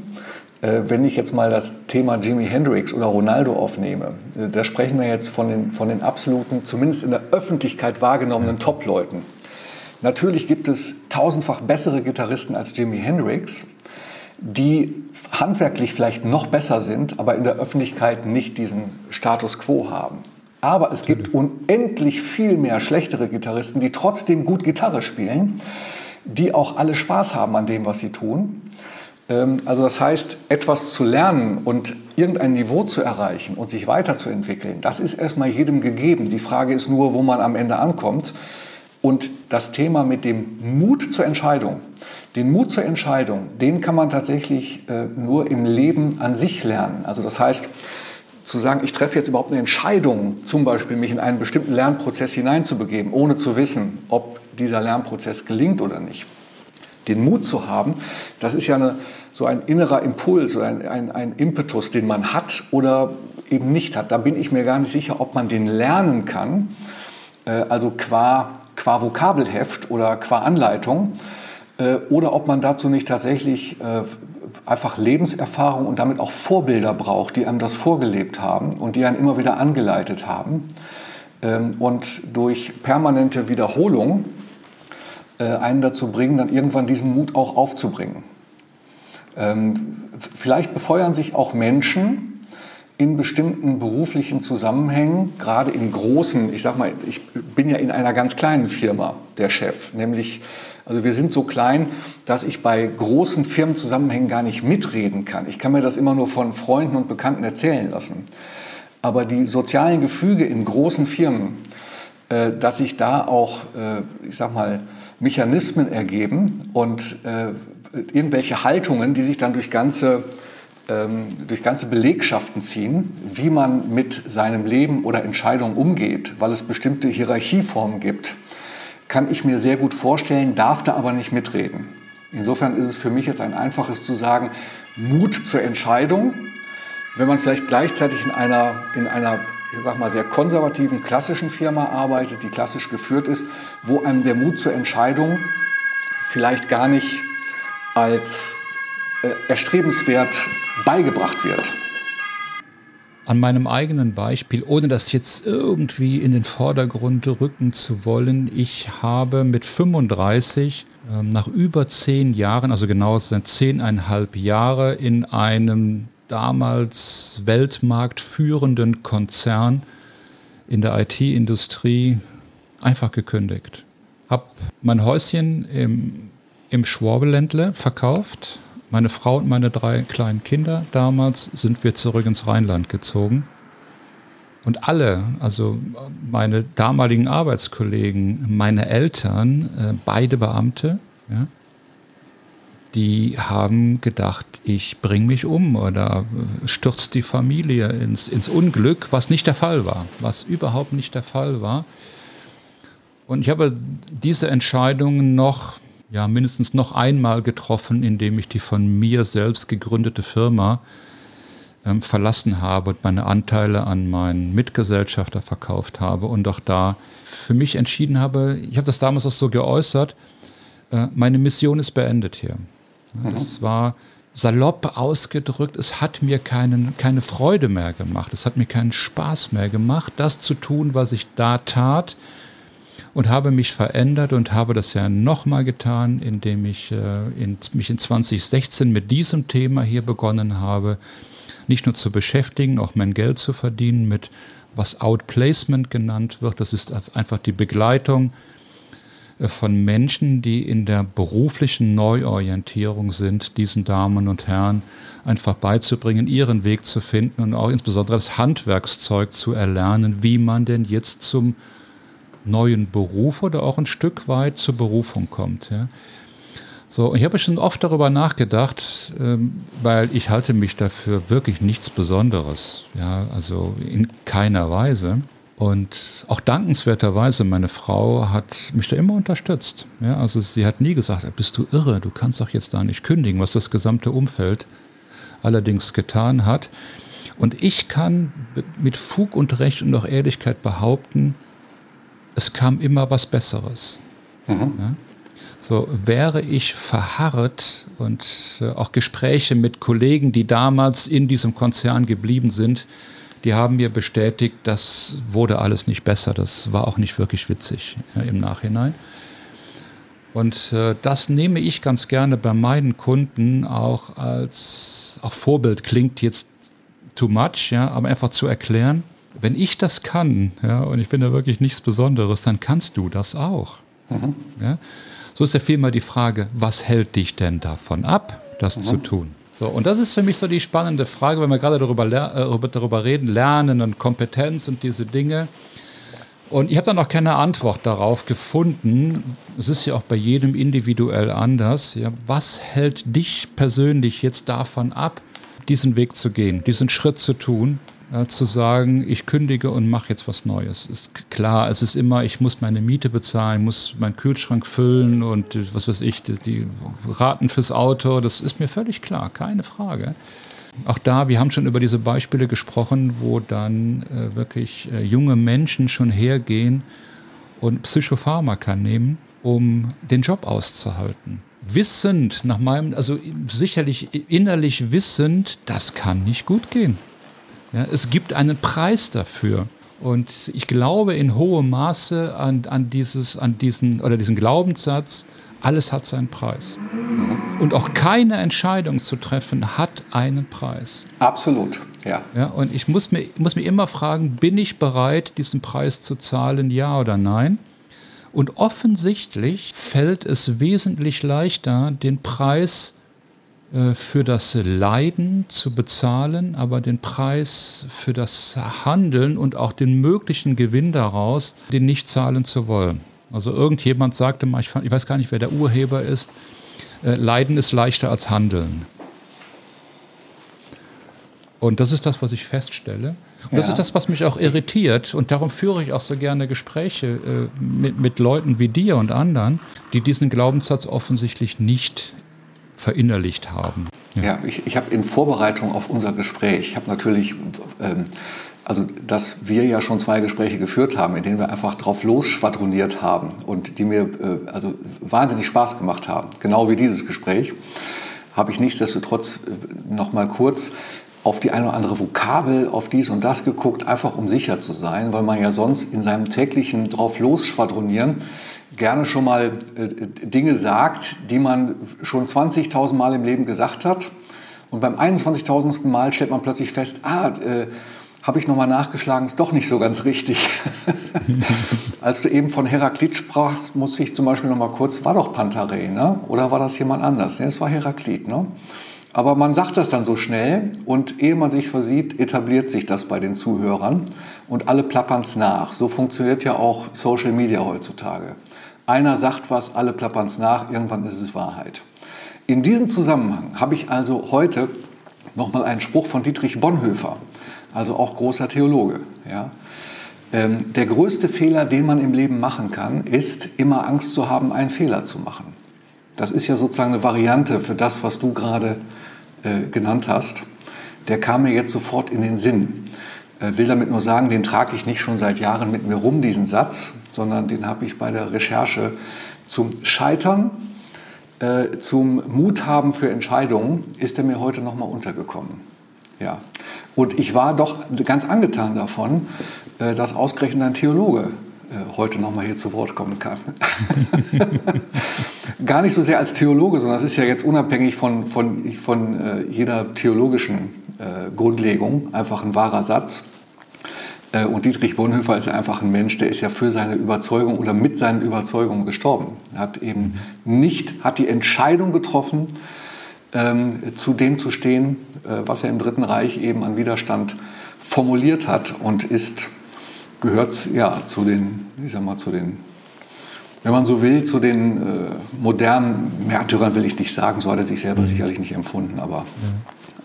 wenn ich jetzt mal das Thema Jimi Hendrix oder Ronaldo aufnehme, äh, da sprechen wir jetzt von den, von den absoluten, zumindest in der Öffentlichkeit wahrgenommenen Top-Leuten. Natürlich gibt es tausendfach bessere Gitarristen als Jimi Hendrix, die handwerklich vielleicht noch besser sind, aber in der Öffentlichkeit nicht diesen Status quo haben. Aber es gibt unendlich viel mehr schlechtere Gitarristen, die trotzdem gut Gitarre spielen, die auch alle Spaß haben an dem, was sie tun also das heißt, etwas zu lernen und irgendein Niveau zu erreichen und sich weiterzuentwickeln, das ist erstmal jedem gegeben. Die Frage ist nur, wo man am Ende ankommt. Und das Thema mit dem Mut zur Entscheidung, den Mut zur Entscheidung, den kann man tatsächlich äh, nur im Leben an sich lernen. Also das heißt, zu sagen, ich treffe jetzt überhaupt eine Entscheidung, zum Beispiel mich in einen bestimmten Lernprozess hineinzubegeben, ohne zu wissen, ob dieser Lernprozess gelingt oder nicht den Mut zu haben, das ist ja eine, so ein innerer Impuls oder ein, ein, ein Impetus, den man hat oder eben nicht hat. Da bin ich mir gar nicht sicher, ob man den lernen kann, äh, also qua, qua Vokabelheft oder qua Anleitung, äh, oder ob man dazu nicht tatsächlich äh, einfach Lebenserfahrung und damit auch Vorbilder braucht, die einem das vorgelebt haben und die einen immer wieder angeleitet haben. Ähm, und durch permanente Wiederholung einen dazu bringen, dann irgendwann diesen Mut auch aufzubringen. Ähm, vielleicht befeuern sich auch Menschen in bestimmten beruflichen Zusammenhängen, gerade in großen, ich sag mal, ich bin ja in einer ganz kleinen Firma der Chef, nämlich, also wir sind so klein, dass ich bei großen Firmenzusammenhängen gar nicht mitreden kann. Ich kann mir das immer nur von Freunden und Bekannten erzählen lassen. Aber die sozialen Gefüge in großen Firmen, äh, dass sich da auch, äh, ich sag mal, Mechanismen ergeben und äh, irgendwelche Haltungen, die sich dann durch ganze, ähm, durch ganze Belegschaften ziehen, wie man mit seinem Leben oder Entscheidungen umgeht, weil es bestimmte Hierarchieformen gibt, kann ich mir sehr gut vorstellen, darf da aber nicht mitreden. Insofern ist es für mich jetzt ein einfaches zu sagen, Mut zur Entscheidung, wenn man vielleicht gleichzeitig in einer, in einer ich sag mal, sehr konservativen, klassischen Firma arbeitet, die klassisch geführt ist, wo einem der Mut zur Entscheidung vielleicht gar nicht als äh, erstrebenswert beigebracht wird. An meinem eigenen Beispiel, ohne das jetzt irgendwie in den Vordergrund rücken zu wollen, ich habe mit 35 ähm, nach über zehn Jahren, also genau sind zehneinhalb Jahre, in einem damals weltmarktführenden Konzern in der IT-Industrie einfach gekündigt. Hab mein Häuschen im, im Schwabeländle verkauft. Meine Frau und meine drei kleinen Kinder damals sind wir zurück ins Rheinland gezogen. Und alle, also meine damaligen Arbeitskollegen, meine Eltern, äh, beide Beamte, ja, die haben gedacht, ich bringe mich um oder stürzt die Familie ins, ins Unglück, was nicht der Fall war, was überhaupt nicht der Fall war. Und ich habe diese Entscheidung noch, ja, mindestens noch einmal getroffen, indem ich die von mir selbst gegründete Firma ähm, verlassen habe und meine Anteile an meinen Mitgesellschafter verkauft habe und auch da für mich entschieden habe, ich habe das damals auch so geäußert, äh, meine Mission ist beendet hier. Es war salopp ausgedrückt, es hat mir keinen, keine Freude mehr gemacht, es hat mir keinen Spaß mehr gemacht, das zu tun, was ich da tat und habe mich verändert und habe das ja nochmal getan, indem ich äh, in, mich in 2016 mit diesem Thema hier begonnen habe, nicht nur zu beschäftigen, auch mein Geld zu verdienen mit was Outplacement genannt wird. Das ist also einfach die Begleitung von Menschen, die in der beruflichen Neuorientierung sind, diesen Damen und Herren einfach beizubringen, ihren Weg zu finden und auch insbesondere das Handwerkszeug zu erlernen, wie man denn jetzt zum neuen Beruf oder auch ein Stück weit zur Berufung kommt. Ja. So, ich habe schon oft darüber nachgedacht, ähm, weil ich halte mich dafür wirklich nichts Besonderes, ja, also in keiner Weise. Und auch dankenswerterweise, meine Frau hat mich da immer unterstützt. Ja, also sie hat nie gesagt, bist du irre, du kannst doch jetzt da nicht kündigen, was das gesamte Umfeld allerdings getan hat. Und ich kann mit Fug und Recht und auch Ehrlichkeit behaupten, es kam immer was Besseres. Mhm. Ja? So wäre ich verharrt und äh, auch Gespräche mit Kollegen, die damals in diesem Konzern geblieben sind, die haben mir bestätigt, das wurde alles nicht besser. Das war auch nicht wirklich witzig ja, im Nachhinein. Und äh, das nehme ich ganz gerne bei meinen Kunden auch als auch Vorbild. Klingt jetzt too much, ja, aber einfach zu erklären, wenn ich das kann, ja, und ich bin da wirklich nichts Besonderes, dann kannst du das auch. Mhm. Ja? So ist ja vielmehr die Frage, was hält dich denn davon ab, das mhm. zu tun? So, und das ist für mich so die spannende Frage, wenn wir gerade darüber, äh, darüber reden, Lernen und Kompetenz und diese Dinge. Und ich habe da noch keine Antwort darauf gefunden. Es ist ja auch bei jedem individuell anders. Ja, was hält dich persönlich jetzt davon ab, diesen Weg zu gehen, diesen Schritt zu tun? Äh, zu sagen, ich kündige und mache jetzt was Neues. Ist klar, es ist immer, ich muss meine Miete bezahlen, muss meinen Kühlschrank füllen und was weiß ich, die, die Raten fürs Auto, das ist mir völlig klar, keine Frage. Auch da, wir haben schon über diese Beispiele gesprochen, wo dann äh, wirklich äh, junge Menschen schon hergehen und Psychopharmaka nehmen, um den Job auszuhalten wissend, nach meinem, also sicherlich innerlich wissend, das kann nicht gut gehen. Ja, es gibt einen Preis dafür. Und ich glaube in hohem Maße an, an, dieses, an diesen, oder diesen Glaubenssatz, alles hat seinen Preis. Und auch keine Entscheidung zu treffen hat einen Preis. Absolut, ja. ja und ich muss mir, muss mir immer fragen, bin ich bereit, diesen Preis zu zahlen, ja oder nein? Und offensichtlich fällt es wesentlich leichter, den Preis für das Leiden zu bezahlen, aber den Preis für das Handeln und auch den möglichen Gewinn daraus, den nicht zahlen zu wollen. Also irgendjemand sagte mal, ich, weiß gar nicht, wer der Urheber ist, äh, Leiden ist leichter als Handeln. Und das ist das, was ich feststelle. Und ja. das ist das, was mich auch irritiert. Und darum führe ich auch so gerne Gespräche äh, mit, mit Leuten wie dir und anderen, die diesen Glaubenssatz offensichtlich nicht verinnerlicht haben. Ja, ja ich, ich habe in Vorbereitung auf unser Gespräch, ich habe natürlich ähm, also dass wir ja schon zwei Gespräche geführt haben, in denen wir einfach drauf losschwadroniert haben und die mir äh, also wahnsinnig Spaß gemacht haben, genau wie dieses Gespräch, habe ich nichtsdestotrotz äh, noch mal kurz auf die eine oder andere Vokabel, auf dies und das geguckt, einfach um sicher zu sein, weil man ja sonst in seinem täglichen drauf losschwadronieren gerne schon mal äh, Dinge sagt, die man schon 20.000 Mal im Leben gesagt hat. Und beim 21.000. Mal stellt man plötzlich fest, ah, äh, habe ich nochmal nachgeschlagen, ist doch nicht so ganz richtig. Als du eben von Heraklit sprachst, muss ich zum Beispiel nochmal kurz, war doch Pantare, ne? oder war das jemand anders? Ne, es war Heraklit. Ne? Aber man sagt das dann so schnell und ehe man sich versieht, etabliert sich das bei den Zuhörern und alle plappern es nach. So funktioniert ja auch Social Media heutzutage. Einer sagt was, alle plappern es nach, irgendwann ist es Wahrheit. In diesem Zusammenhang habe ich also heute nochmal einen Spruch von Dietrich Bonhoeffer also auch großer Theologe. Ja. Ähm, der größte Fehler, den man im Leben machen kann, ist immer Angst zu haben, einen Fehler zu machen. Das ist ja sozusagen eine Variante für das, was du gerade äh, genannt hast. Der kam mir jetzt sofort in den Sinn. Äh, will damit nur sagen, den trage ich nicht schon seit Jahren mit mir rum, diesen Satz, sondern den habe ich bei der Recherche zum Scheitern, äh, zum Mut haben für Entscheidungen, ist er mir heute nochmal untergekommen. Ja. Und ich war doch ganz angetan davon, äh, dass ausgerechnet ein Theologe äh, heute nochmal hier zu Wort kommen kann. Gar nicht so sehr als Theologe, sondern das ist ja jetzt unabhängig von, von, von äh, jeder theologischen Grundlegung einfach ein wahrer Satz. Und Dietrich Bonhoeffer ist ja einfach ein Mensch, der ist ja für seine Überzeugung oder mit seinen Überzeugungen gestorben. Er hat eben nicht, hat die Entscheidung getroffen, ähm, zu dem zu stehen, äh, was er im Dritten Reich eben an Widerstand formuliert hat und ist, gehört ja zu den, ich sag mal, zu den, wenn man so will, zu den äh, modernen Märtyrern will ich nicht sagen, so hat er sich selber mhm. sicherlich nicht empfunden, aber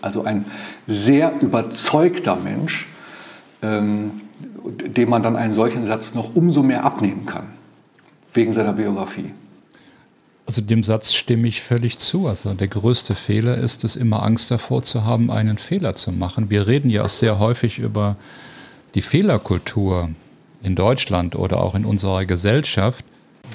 also ein sehr überzeugter Mensch, ähm, dem man dann einen solchen Satz noch umso mehr abnehmen kann, wegen seiner Biografie. Also dem Satz stimme ich völlig zu. Also der größte Fehler ist es, immer Angst davor zu haben, einen Fehler zu machen. Wir reden ja auch sehr häufig über die Fehlerkultur in Deutschland oder auch in unserer Gesellschaft,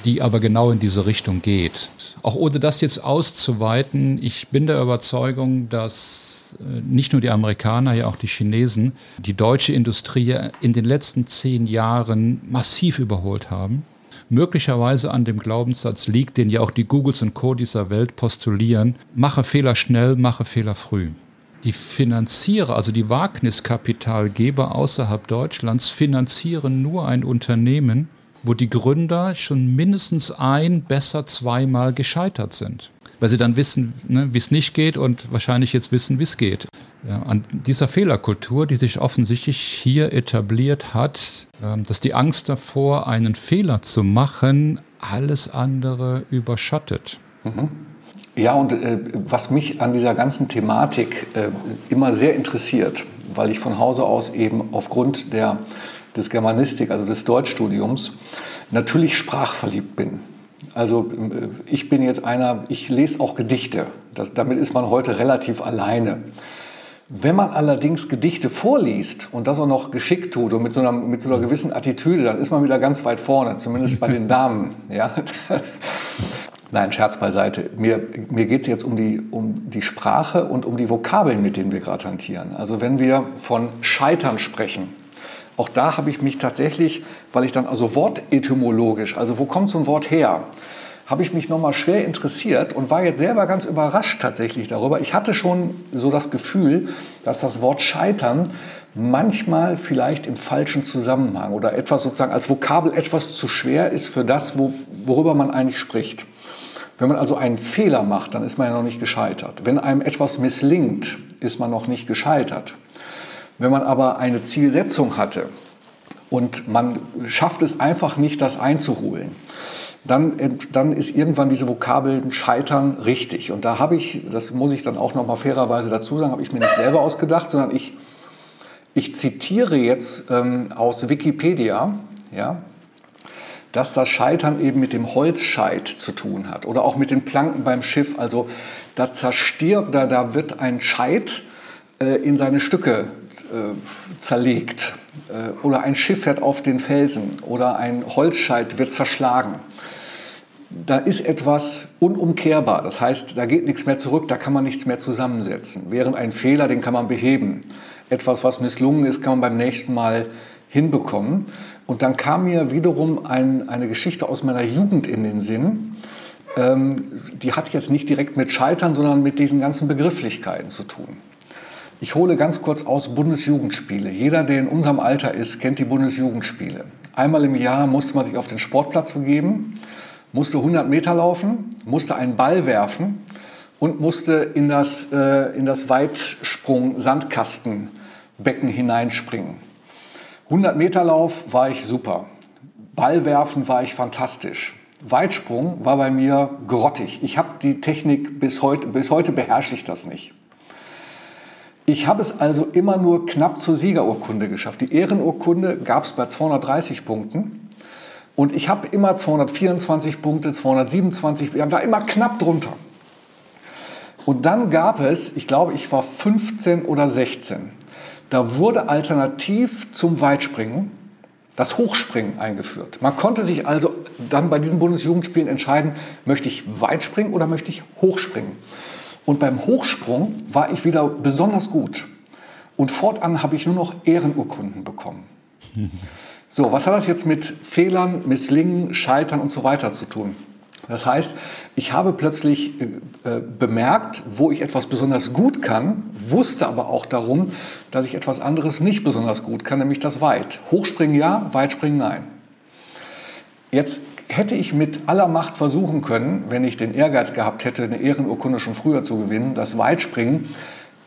die aber genau in diese Richtung geht. Auch ohne das jetzt auszuweiten, ich bin der Überzeugung, dass äh, nicht nur die Amerikaner, ja auch die Chinesen die deutsche Industrie in den letzten zehn Jahren massiv überholt haben möglicherweise an dem Glaubenssatz liegt, den ja auch die Googles und Co. dieser Welt postulieren, mache Fehler schnell, mache Fehler früh. Die Finanzierer, also die Wagniskapitalgeber außerhalb Deutschlands, finanzieren nur ein Unternehmen, wo die Gründer schon mindestens ein, besser zweimal gescheitert sind weil sie dann wissen, ne, wie es nicht geht und wahrscheinlich jetzt wissen, wie es geht. Ja, an dieser Fehlerkultur, die sich offensichtlich hier etabliert hat, äh, dass die Angst davor, einen Fehler zu machen, alles andere überschattet. Mhm. Ja, und äh, was mich an dieser ganzen Thematik äh, immer sehr interessiert, weil ich von Hause aus eben aufgrund der, des Germanistik, also des Deutschstudiums, natürlich sprachverliebt bin. Also ich bin jetzt einer, ich lese auch Gedichte. Das, damit ist man heute relativ alleine. Wenn man allerdings Gedichte vorliest und das auch noch geschickt tut und mit so einer, mit so einer gewissen Attitüde, dann ist man wieder ganz weit vorne, zumindest bei den Damen. Ja? Nein, Scherz beiseite. Mir, mir geht es jetzt um die, um die Sprache und um die Vokabeln, mit denen wir gerade hantieren. Also wenn wir von Scheitern sprechen, auch da habe ich mich tatsächlich, weil ich dann also wortetymologisch, also wo kommt so ein Wort her, habe ich mich nochmal schwer interessiert und war jetzt selber ganz überrascht tatsächlich darüber. Ich hatte schon so das Gefühl, dass das Wort Scheitern manchmal vielleicht im falschen Zusammenhang oder etwas sozusagen als Vokabel etwas zu schwer ist für das, wo, worüber man eigentlich spricht. Wenn man also einen Fehler macht, dann ist man ja noch nicht gescheitert. Wenn einem etwas misslingt, ist man noch nicht gescheitert. Wenn man aber eine Zielsetzung hatte und man schafft es einfach nicht, das einzuholen, dann, dann ist irgendwann diese Vokabeln Scheitern richtig. Und da habe ich, das muss ich dann auch noch mal fairerweise dazu sagen, habe ich mir nicht selber ausgedacht, sondern ich, ich zitiere jetzt ähm, aus Wikipedia, ja, dass das Scheitern eben mit dem Holzscheit zu tun hat oder auch mit den Planken beim Schiff. Also da zerstirbt, da, da wird ein Scheit äh, in seine Stücke äh, zerlegt. äh, oder ein Schiff fährt auf den Felsen oder ein Holzscheit wird zerschlagen. Da ist etwas unumkehrbar. Das heißt, da geht nichts mehr zurück, da kann man nichts mehr zusammensetzen. Während ein Fehler, den kann man beheben. Etwas, was misslungen ist, kann man beim nächsten Mal hinbekommen. Und dann kam mir wiederum ein, eine Geschichte aus meiner Jugend in den Sinn. Ähm, die hat jetzt nicht direkt mit Scheitern, sondern mit diesen ganzen Begrifflichkeiten zu tun. Ich hole ganz kurz aus Bundesjugendspiele. Jeder, der in unserem Alter ist, kennt die Bundesjugendspiele. Einmal im Jahr musste man sich auf den Sportplatz begeben, musste 100 Meter laufen, musste einen Ball werfen und musste in das, äh, in das Weitsprung-Sandkastenbecken hineinspringen. 100 Meter Lauf war ich super. Ballwerfen war ich fantastisch. Weitsprung war bei mir grottig. Ich habe die Technik bis heute, bis heute beherrsche ich das nicht. Ich habe es also immer nur knapp zur Siegerurkunde geschafft. Die Ehrenurkunde gab es bei 230 Punkten. Und ich habe immer 224 Punkte, 227, ich war immer knapp drunter. Und dann gab es, ich glaube, ich war 15 oder 16. Da wurde alternativ zum Weitspringen das Hochspringen eingeführt. Man konnte sich also dann bei diesen Bundesjugendspielen entscheiden, möchte ich Weitspringen oder möchte ich Hochspringen. Und beim Hochsprung war ich wieder besonders gut. Und fortan habe ich nur noch Ehrenurkunden bekommen. So, was hat das jetzt mit Fehlern, Misslingen, Scheitern und so weiter zu tun? Das heißt, ich habe plötzlich äh, äh, bemerkt, wo ich etwas besonders gut kann, wusste aber auch darum, dass ich etwas anderes nicht besonders gut kann, nämlich das Weit. Hochspringen ja, Weitspringen nein. Jetzt hätte ich mit aller Macht versuchen können, wenn ich den Ehrgeiz gehabt hätte, eine Ehrenurkunde schon früher zu gewinnen, das Weitspringen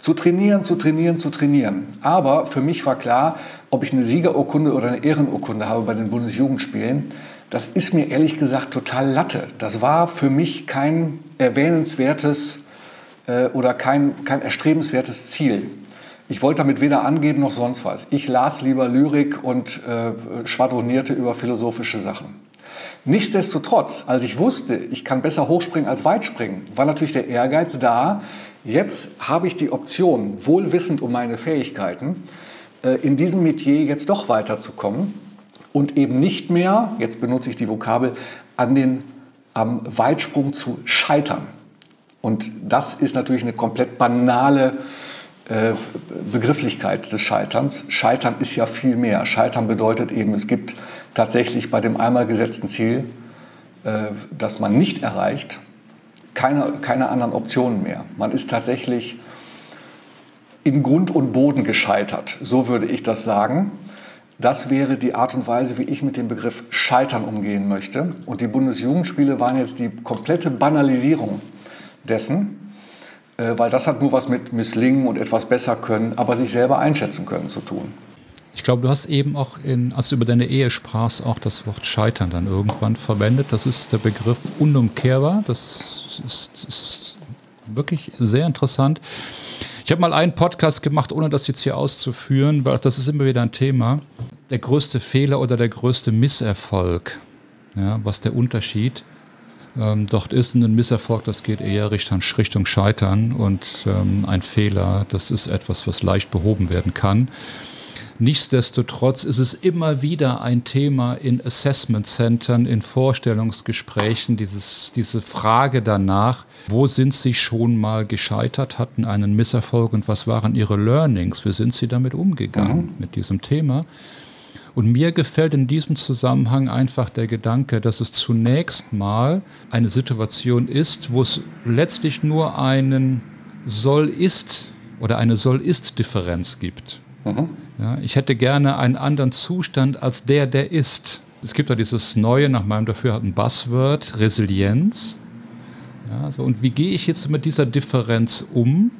zu trainieren, zu trainieren, zu trainieren. Aber für mich war klar, ob ich eine Siegerurkunde oder eine Ehrenurkunde habe bei den Bundesjugendspielen, das ist mir ehrlich gesagt total Latte. Das war für mich kein erwähnenswertes äh, oder kein, kein erstrebenswertes Ziel. Ich wollte damit weder angeben noch sonst was. Ich las lieber Lyrik und äh, schwadronierte über philosophische Sachen. Nichtsdestotrotz, als ich wusste, ich kann besser hochspringen als weitspringen, war natürlich der Ehrgeiz da. Jetzt habe ich die Option, wohl wissend um meine Fähigkeiten, äh, in diesem Metier jetzt doch weiterzukommen und eben nicht mehr, jetzt benutze ich die Vokabel, an den, am Weitsprung zu scheitern. Und das ist natürlich eine komplett banale äh, Begrifflichkeit des Scheiterns. Scheitern ist ja viel mehr. Scheitern bedeutet eben, es gibt tatsächlich bei dem einmal gesetzten Ziel, äh, das man nicht erreicht, keine, keine anderen Optionen mehr. Man ist tatsächlich in Grund und Boden gescheitert. So würde ich das sagen. Das wäre die Art und Weise, wie ich mit dem Begriff Scheitern umgehen möchte. Und die Bundesjugendspiele waren jetzt die komplette Banalisierung dessen, äh, weil das hat nur was mit Misslingen und etwas besser können, aber sich selber einschätzen können zu tun. Ich glaube, du hast eben auch, in, als du über deine Ehe sprachst, auch das Wort Scheitern dann irgendwann verwendet. Das ist der Begriff unumkehrbar. Das ist, ist wirklich sehr interessant. Ich habe mal einen Podcast gemacht, ohne das jetzt hier auszuführen, weil das ist immer wieder ein Thema. Der größte Fehler oder der größte Misserfolg. Ja, was der Unterschied ähm, dort ist. Ein Misserfolg, das geht eher Richtung, Richtung Scheitern und ähm, ein Fehler, das ist etwas, was leicht behoben werden kann. Nichtsdestotrotz ist es immer wieder ein Thema in Assessment Centern, in Vorstellungsgesprächen, dieses, diese Frage danach, wo sind Sie schon mal gescheitert, hatten einen Misserfolg und was waren Ihre Learnings? Wie sind Sie damit umgegangen mhm. mit diesem Thema? Und mir gefällt in diesem Zusammenhang einfach der Gedanke, dass es zunächst mal eine Situation ist, wo es letztlich nur einen Soll-Ist oder eine Soll-Ist-Differenz gibt. Mhm. Ja, ich hätte gerne einen anderen Zustand als der, der ist. Es gibt ja dieses neue, nach meinem Dafürhalten, Buzzword, Resilienz. Ja, so, und wie gehe ich jetzt mit dieser Differenz um?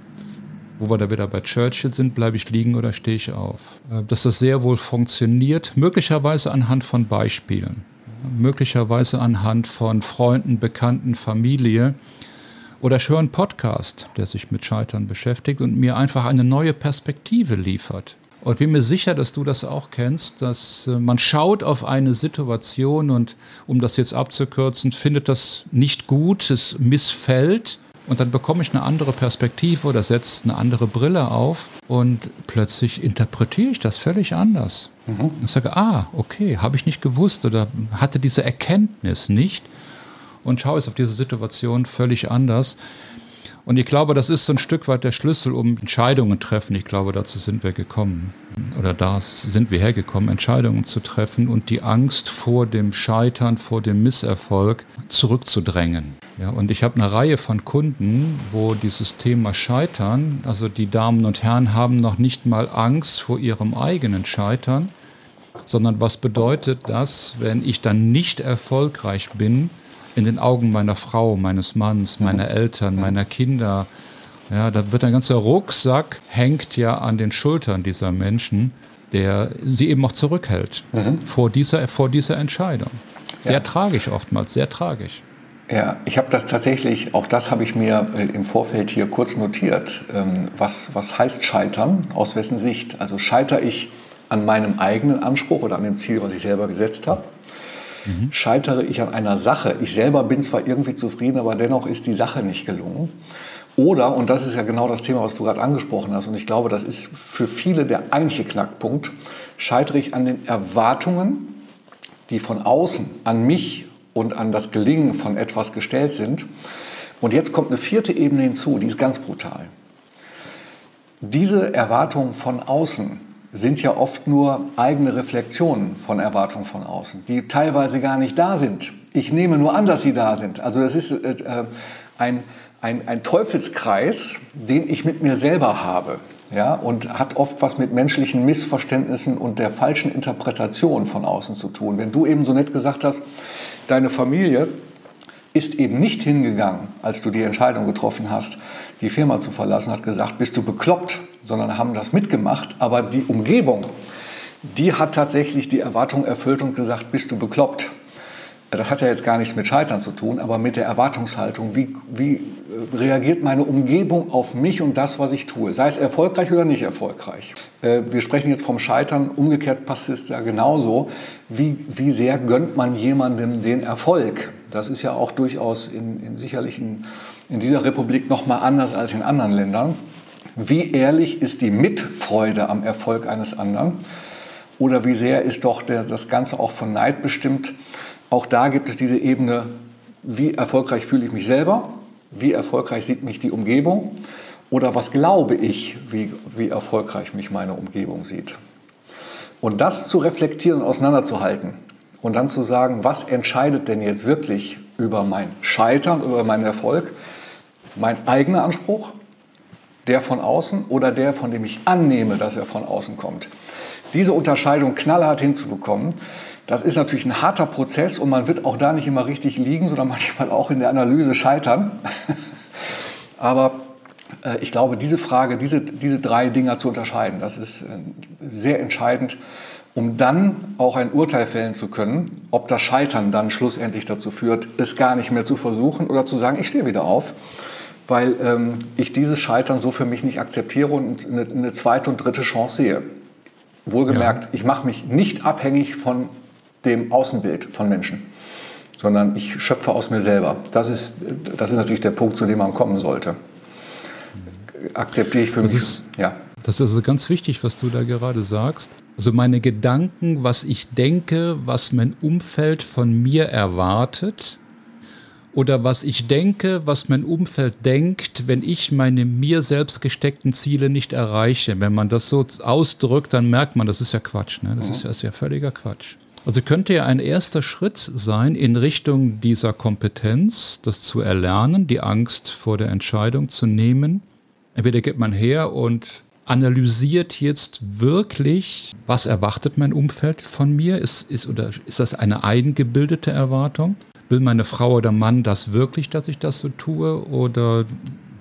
Wo wir da wieder bei Churchill sind, bleibe ich liegen oder stehe ich auf? Äh, dass das sehr wohl funktioniert, möglicherweise anhand von Beispielen, möglicherweise anhand von Freunden, Bekannten, Familie. Oder ich höre einen Podcast, der sich mit Scheitern beschäftigt und mir einfach eine neue Perspektive liefert. Und bin mir sicher, dass du das auch kennst, dass äh, man schaut auf eine Situation und, um das jetzt abzukürzen, findet das nicht gut, es missfällt. Und dann bekomme ich eine andere Perspektive oder setze eine andere Brille auf und plötzlich interpretiere ich das völlig anders. Mhm. Ich sage, ah, okay, habe ich nicht gewusst oder hatte diese Erkenntnis nicht und schaue es auf diese Situation völlig anders. Und ich glaube, das ist so ein Stück weit der Schlüssel, um Entscheidungen treffen. Ich glaube, dazu sind wir gekommen. Oder da sind wir hergekommen, Entscheidungen zu treffen und die Angst vor dem Scheitern, vor dem Misserfolg zurückzudrängen. Ja, und ich habe eine Reihe von Kunden, wo dieses Thema Scheitern, also die Damen und Herren haben noch nicht mal Angst vor ihrem eigenen Scheitern, sondern was bedeutet das, wenn ich dann nicht erfolgreich bin, in den Augen meiner Frau, meines Manns, meiner Eltern, meiner Kinder. Ja, da wird ein ganzer Rucksack hängt ja an den Schultern dieser Menschen, der sie eben auch zurückhält mhm. vor, dieser, vor dieser Entscheidung. Sehr ja. tragisch oftmals, sehr tragisch. Ja, ich habe das tatsächlich, auch das habe ich mir äh, im Vorfeld hier kurz notiert. Ähm, was, was heißt Scheitern? Aus wessen Sicht? Also scheitere ich an meinem eigenen Anspruch oder an dem Ziel, was ich selber gesetzt habe? Mhm. Scheitere ich an einer Sache, ich selber bin zwar irgendwie zufrieden, aber dennoch ist die Sache nicht gelungen. Oder, und das ist ja genau das Thema, was du gerade angesprochen hast, und ich glaube, das ist für viele der eigentliche Knackpunkt, scheitere ich an den Erwartungen, die von außen an mich und an das Gelingen von etwas gestellt sind. Und jetzt kommt eine vierte Ebene hinzu, die ist ganz brutal. Diese Erwartungen von außen, sind ja oft nur eigene Reflexionen von Erwartungen von außen, die teilweise gar nicht da sind. Ich nehme nur an, dass sie da sind. Also es ist äh, äh, ein, ein, ein Teufelskreis, den ich mit mir selber habe. Ja, und hat oft was mit menschlichen Missverständnissen und der falschen Interpretation von außen zu tun. Wenn du eben so nett gesagt hast, deine Familie ist eben nicht hingegangen, als du die Entscheidung getroffen hast, die Firma zu verlassen, hat gesagt, bist du bekloppt, sondern haben das mitgemacht. Aber die Umgebung, die hat tatsächlich die Erwartung erfüllt und gesagt, bist du bekloppt. Das hat ja jetzt gar nichts mit Scheitern zu tun, aber mit der Erwartungshaltung. Wie, wie äh, reagiert meine Umgebung auf mich und das, was ich tue? Sei es erfolgreich oder nicht erfolgreich. Äh, wir sprechen jetzt vom Scheitern. Umgekehrt passt es ja genauso. Wie, wie sehr gönnt man jemandem den Erfolg? Das ist ja auch durchaus in, in sicherlich in, in dieser Republik noch mal anders als in anderen Ländern. Wie ehrlich ist die Mitfreude am Erfolg eines anderen? Oder wie sehr ist doch der, das Ganze auch von Neid bestimmt? Auch da gibt es diese Ebene, wie erfolgreich fühle ich mich selber, wie erfolgreich sieht mich die Umgebung oder was glaube ich, wie, wie erfolgreich mich meine Umgebung sieht. Und das zu reflektieren und auseinanderzuhalten und dann zu sagen, was entscheidet denn jetzt wirklich über mein Scheitern, über meinen Erfolg, mein eigener Anspruch, der von außen oder der, von dem ich annehme, dass er von außen kommt. Diese Unterscheidung knallhart hinzubekommen, das ist natürlich ein harter Prozess und man wird auch da nicht immer richtig liegen, sondern manchmal auch in der Analyse scheitern. Aber äh, ich glaube, diese Frage, diese, diese drei Dinger zu unterscheiden, das ist äh, sehr entscheidend, um dann auch ein Urteil fällen zu können, ob das Scheitern dann schlussendlich dazu führt, es gar nicht mehr zu versuchen oder zu sagen, ich stehe wieder auf, weil ähm, ich dieses Scheitern so für mich nicht akzeptiere und eine, eine zweite und dritte Chance sehe. Wohlgemerkt, ja. ich mache mich nicht abhängig von dem Außenbild von Menschen, sondern ich schöpfe aus mir selber. Das ist, das ist natürlich der Punkt, zu dem man kommen sollte. Akzeptiere ich für das mich. Ist, ja. Das ist also ganz wichtig, was du da gerade sagst. Also meine Gedanken, was ich denke, was mein Umfeld von mir erwartet oder was ich denke, was mein Umfeld denkt, wenn ich meine mir selbst gesteckten Ziele nicht erreiche. Wenn man das so ausdrückt, dann merkt man, das ist ja Quatsch. Ne? Das, mhm. ist, das ist ja völliger Quatsch. Also könnte ja ein erster Schritt sein in Richtung dieser Kompetenz, das zu erlernen, die Angst vor der Entscheidung zu nehmen. Entweder geht man her und analysiert jetzt wirklich, was erwartet mein Umfeld von mir? Ist, ist, oder ist das eine eingebildete Erwartung? Will meine Frau oder Mann das wirklich, dass ich das so tue? Oder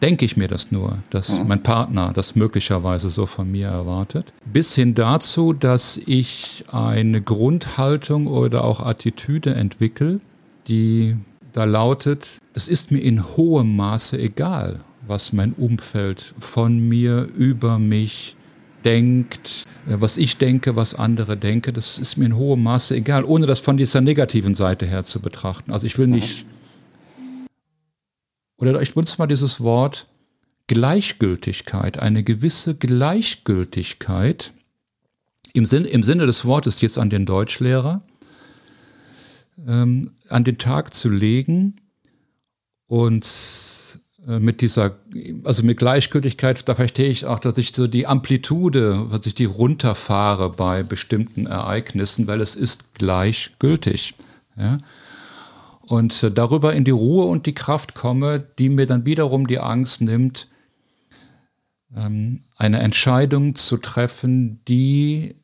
denke ich mir das nur, dass mhm. mein Partner das möglicherweise so von mir erwartet. Bis hin dazu, dass ich eine Grundhaltung oder auch Attitüde entwickle, die da lautet, es ist mir in hohem Maße egal, was mein Umfeld von mir, über mich denkt, äh, was ich denke, was andere denken, das ist mir in hohem Maße egal, ohne das von dieser negativen Seite her zu betrachten. Also ich will nicht oder ich benutze mal dieses Wort Gleichgültigkeit, eine gewisse Gleichgültigkeit im, Sinn, im Sinne des Wortes jetzt an den Deutschlehrer, ähm, an den Tag zu legen und mit dieser, also mit Gleichgültigkeit, da verstehe ich auch, dass ich so die Amplitude, dass ich die runterfahre bei bestimmten Ereignissen, weil es ist gleichgültig. Ja? Und äh, darüber in die Ruhe und die Kraft komme, die mir dann wiederum die Angst nimmt, ähm, eine Entscheidung zu treffen, die,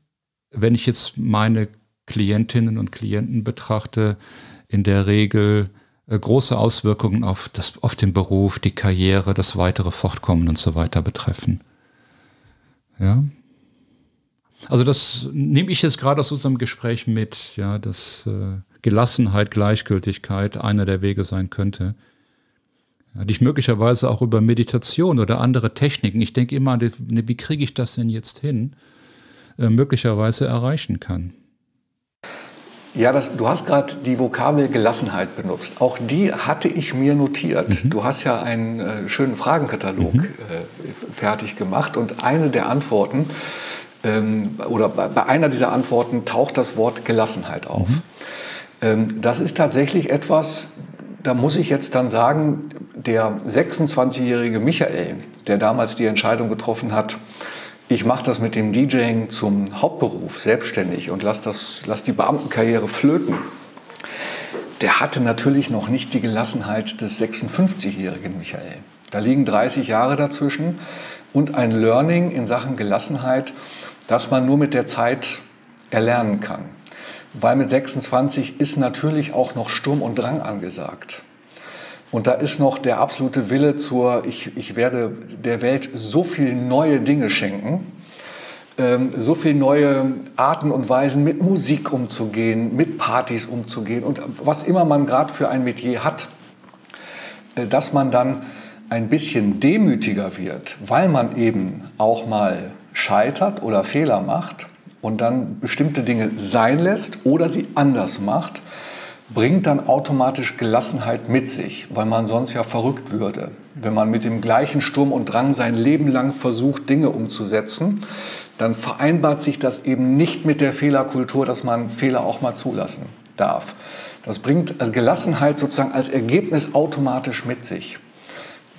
wenn ich jetzt meine Klientinnen und Klienten betrachte, in der Regel äh, große Auswirkungen auf, das, auf den Beruf, die Karriere, das weitere Fortkommen und so weiter betreffen. Ja. Also das nehme ich jetzt gerade aus unserem Gespräch mit, ja, dass äh, Gelassenheit, Gleichgültigkeit einer der Wege sein könnte, ja, die ich möglicherweise auch über Meditation oder andere Techniken, ich denke immer, wie kriege ich das denn jetzt hin, äh, möglicherweise erreichen kann. Ja, das, du hast gerade die Vokabel Gelassenheit benutzt. Auch die hatte ich mir notiert. Mhm. Du hast ja einen äh, schönen Fragenkatalog mhm. äh, fertig gemacht und eine der Antworten ähm, oder bei, bei, einer dieser Antworten taucht das Wort Gelassenheit auf. Mhm. Ähm, das ist tatsächlich etwas, da muss ich jetzt dann sagen, der 26-jährige Michael, der damals die Entscheidung getroffen hat, ich mache das mit dem DJing zum Hauptberuf, selbstständig und lass, das, lass die Beamtenkarriere flöten. Der hatte natürlich noch nicht die Gelassenheit des 56-jährigen Michael. Da liegen 30 Jahre dazwischen und ein Learning in Sachen Gelassenheit, das man nur mit der Zeit erlernen kann. Weil mit 26 ist natürlich auch noch Sturm und Drang angesagt. Und da ist noch der absolute Wille zur, ich, ich werde der Welt so viele neue Dinge schenken, ähm, so viele neue Arten und Weisen mit Musik umzugehen, mit Partys umzugehen und was immer man gerade für ein Metier hat, äh, dass man dann ein bisschen demütiger wird, weil man eben auch mal scheitert oder Fehler macht und dann bestimmte Dinge sein lässt oder sie anders macht bringt dann automatisch Gelassenheit mit sich, weil man sonst ja verrückt würde. Wenn man mit dem gleichen Sturm und Drang sein Leben lang versucht, Dinge umzusetzen, dann vereinbart sich das eben nicht mit der Fehlerkultur, dass man Fehler auch mal zulassen darf. Das bringt also Gelassenheit sozusagen als Ergebnis automatisch mit sich.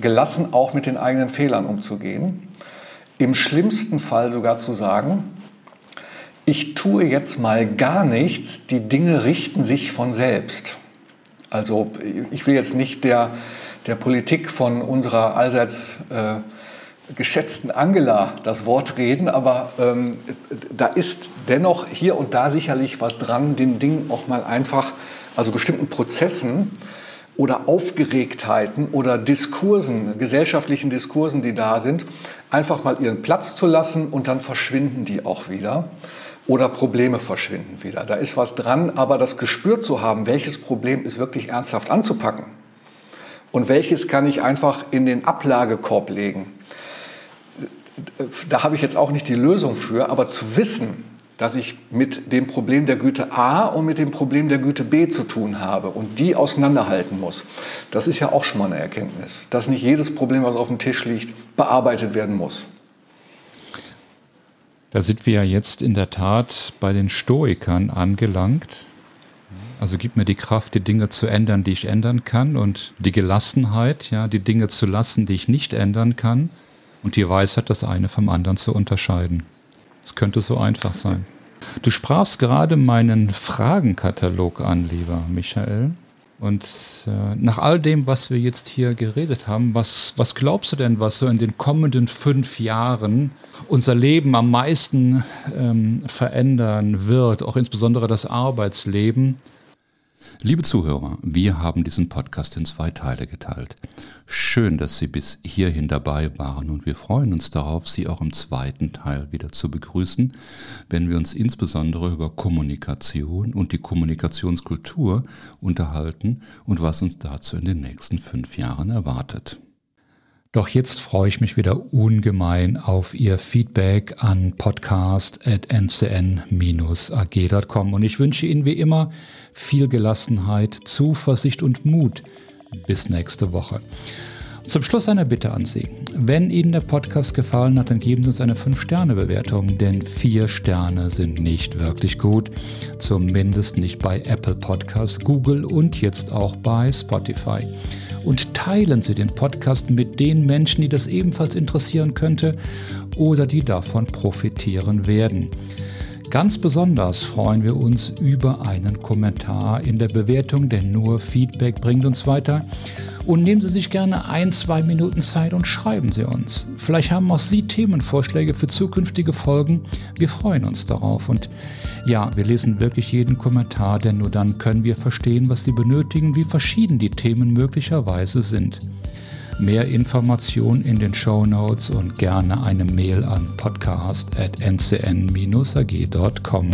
Gelassen auch mit den eigenen Fehlern umzugehen. Im schlimmsten Fall sogar zu sagen, ich tue jetzt mal gar nichts, die Dinge richten sich von selbst. Also ich will jetzt nicht der, der Politik von unserer allseits äh, geschätzten Angela das Wort reden, aber ähm, da ist dennoch hier und da sicherlich was dran, den Dingen auch mal einfach, also bestimmten Prozessen oder Aufgeregtheiten oder Diskursen, gesellschaftlichen Diskursen, die da sind, einfach mal ihren Platz zu lassen und dann verschwinden die auch wieder oder Probleme verschwinden wieder. Da ist was dran, aber das Gespür zu haben, welches Problem ist wirklich ernsthaft anzupacken und welches kann ich einfach in den Ablagekorb legen. Da habe ich jetzt auch nicht die Lösung für, aber zu wissen, dass ich mit dem Problem der Güte A und mit dem Problem der Güte B zu tun habe und die auseinanderhalten muss, das ist ja auch schon mal eine Erkenntnis, dass nicht jedes Problem, was auf dem Tisch liegt, bearbeitet werden muss. Da sind wir ja jetzt in der Tat bei den Stoikern angelangt. Also gib mir die Kraft, die Dinge zu ändern, die ich ändern kann und die Gelassenheit, ja, die Dinge zu lassen, die ich nicht ändern kann und die Weisheit, das eine vom anderen zu unterscheiden. Es könnte so einfach sein. Du sprachst gerade meinen Fragenkatalog an, lieber Michael. Und äh, nach all dem, was wir jetzt hier geredet haben, was, was glaubst du denn, was so in den kommenden fünf Jahren unser Leben am meisten ähm, verändern wird, auch insbesondere das Arbeitsleben? Liebe Zuhörer, wir haben diesen Podcast in zwei Teile geteilt. Schön, dass Sie bis hierhin dabei waren und wir freuen uns darauf, Sie auch im zweiten Teil wieder zu begrüßen, wenn wir uns insbesondere über Kommunikation und die Kommunikationskultur unterhalten und was uns dazu in den nächsten fünf Jahren erwartet. Doch jetzt freue ich mich wieder ungemein auf Ihr Feedback an podcast.ncn-ag.com und ich wünsche Ihnen wie immer viel Gelassenheit, Zuversicht und Mut. Bis nächste Woche. Zum Schluss eine Bitte an Sie. Wenn Ihnen der Podcast gefallen hat, dann geben Sie uns eine 5-Sterne-Bewertung, denn 4 Sterne sind nicht wirklich gut. Zumindest nicht bei Apple Podcasts, Google und jetzt auch bei Spotify. Teilen Sie den Podcast mit den Menschen, die das ebenfalls interessieren könnte oder die davon profitieren werden. Ganz besonders freuen wir uns über einen Kommentar in der Bewertung, denn nur Feedback bringt uns weiter. Und nehmen Sie sich gerne ein, zwei Minuten Zeit und schreiben Sie uns. Vielleicht haben auch Sie Themenvorschläge für zukünftige Folgen. Wir freuen uns darauf. Und ja, wir lesen wirklich jeden Kommentar, denn nur dann können wir verstehen, was Sie benötigen, wie verschieden die Themen möglicherweise sind. Mehr Informationen in den Show Notes und gerne eine Mail an podcast.ncn-ag.com.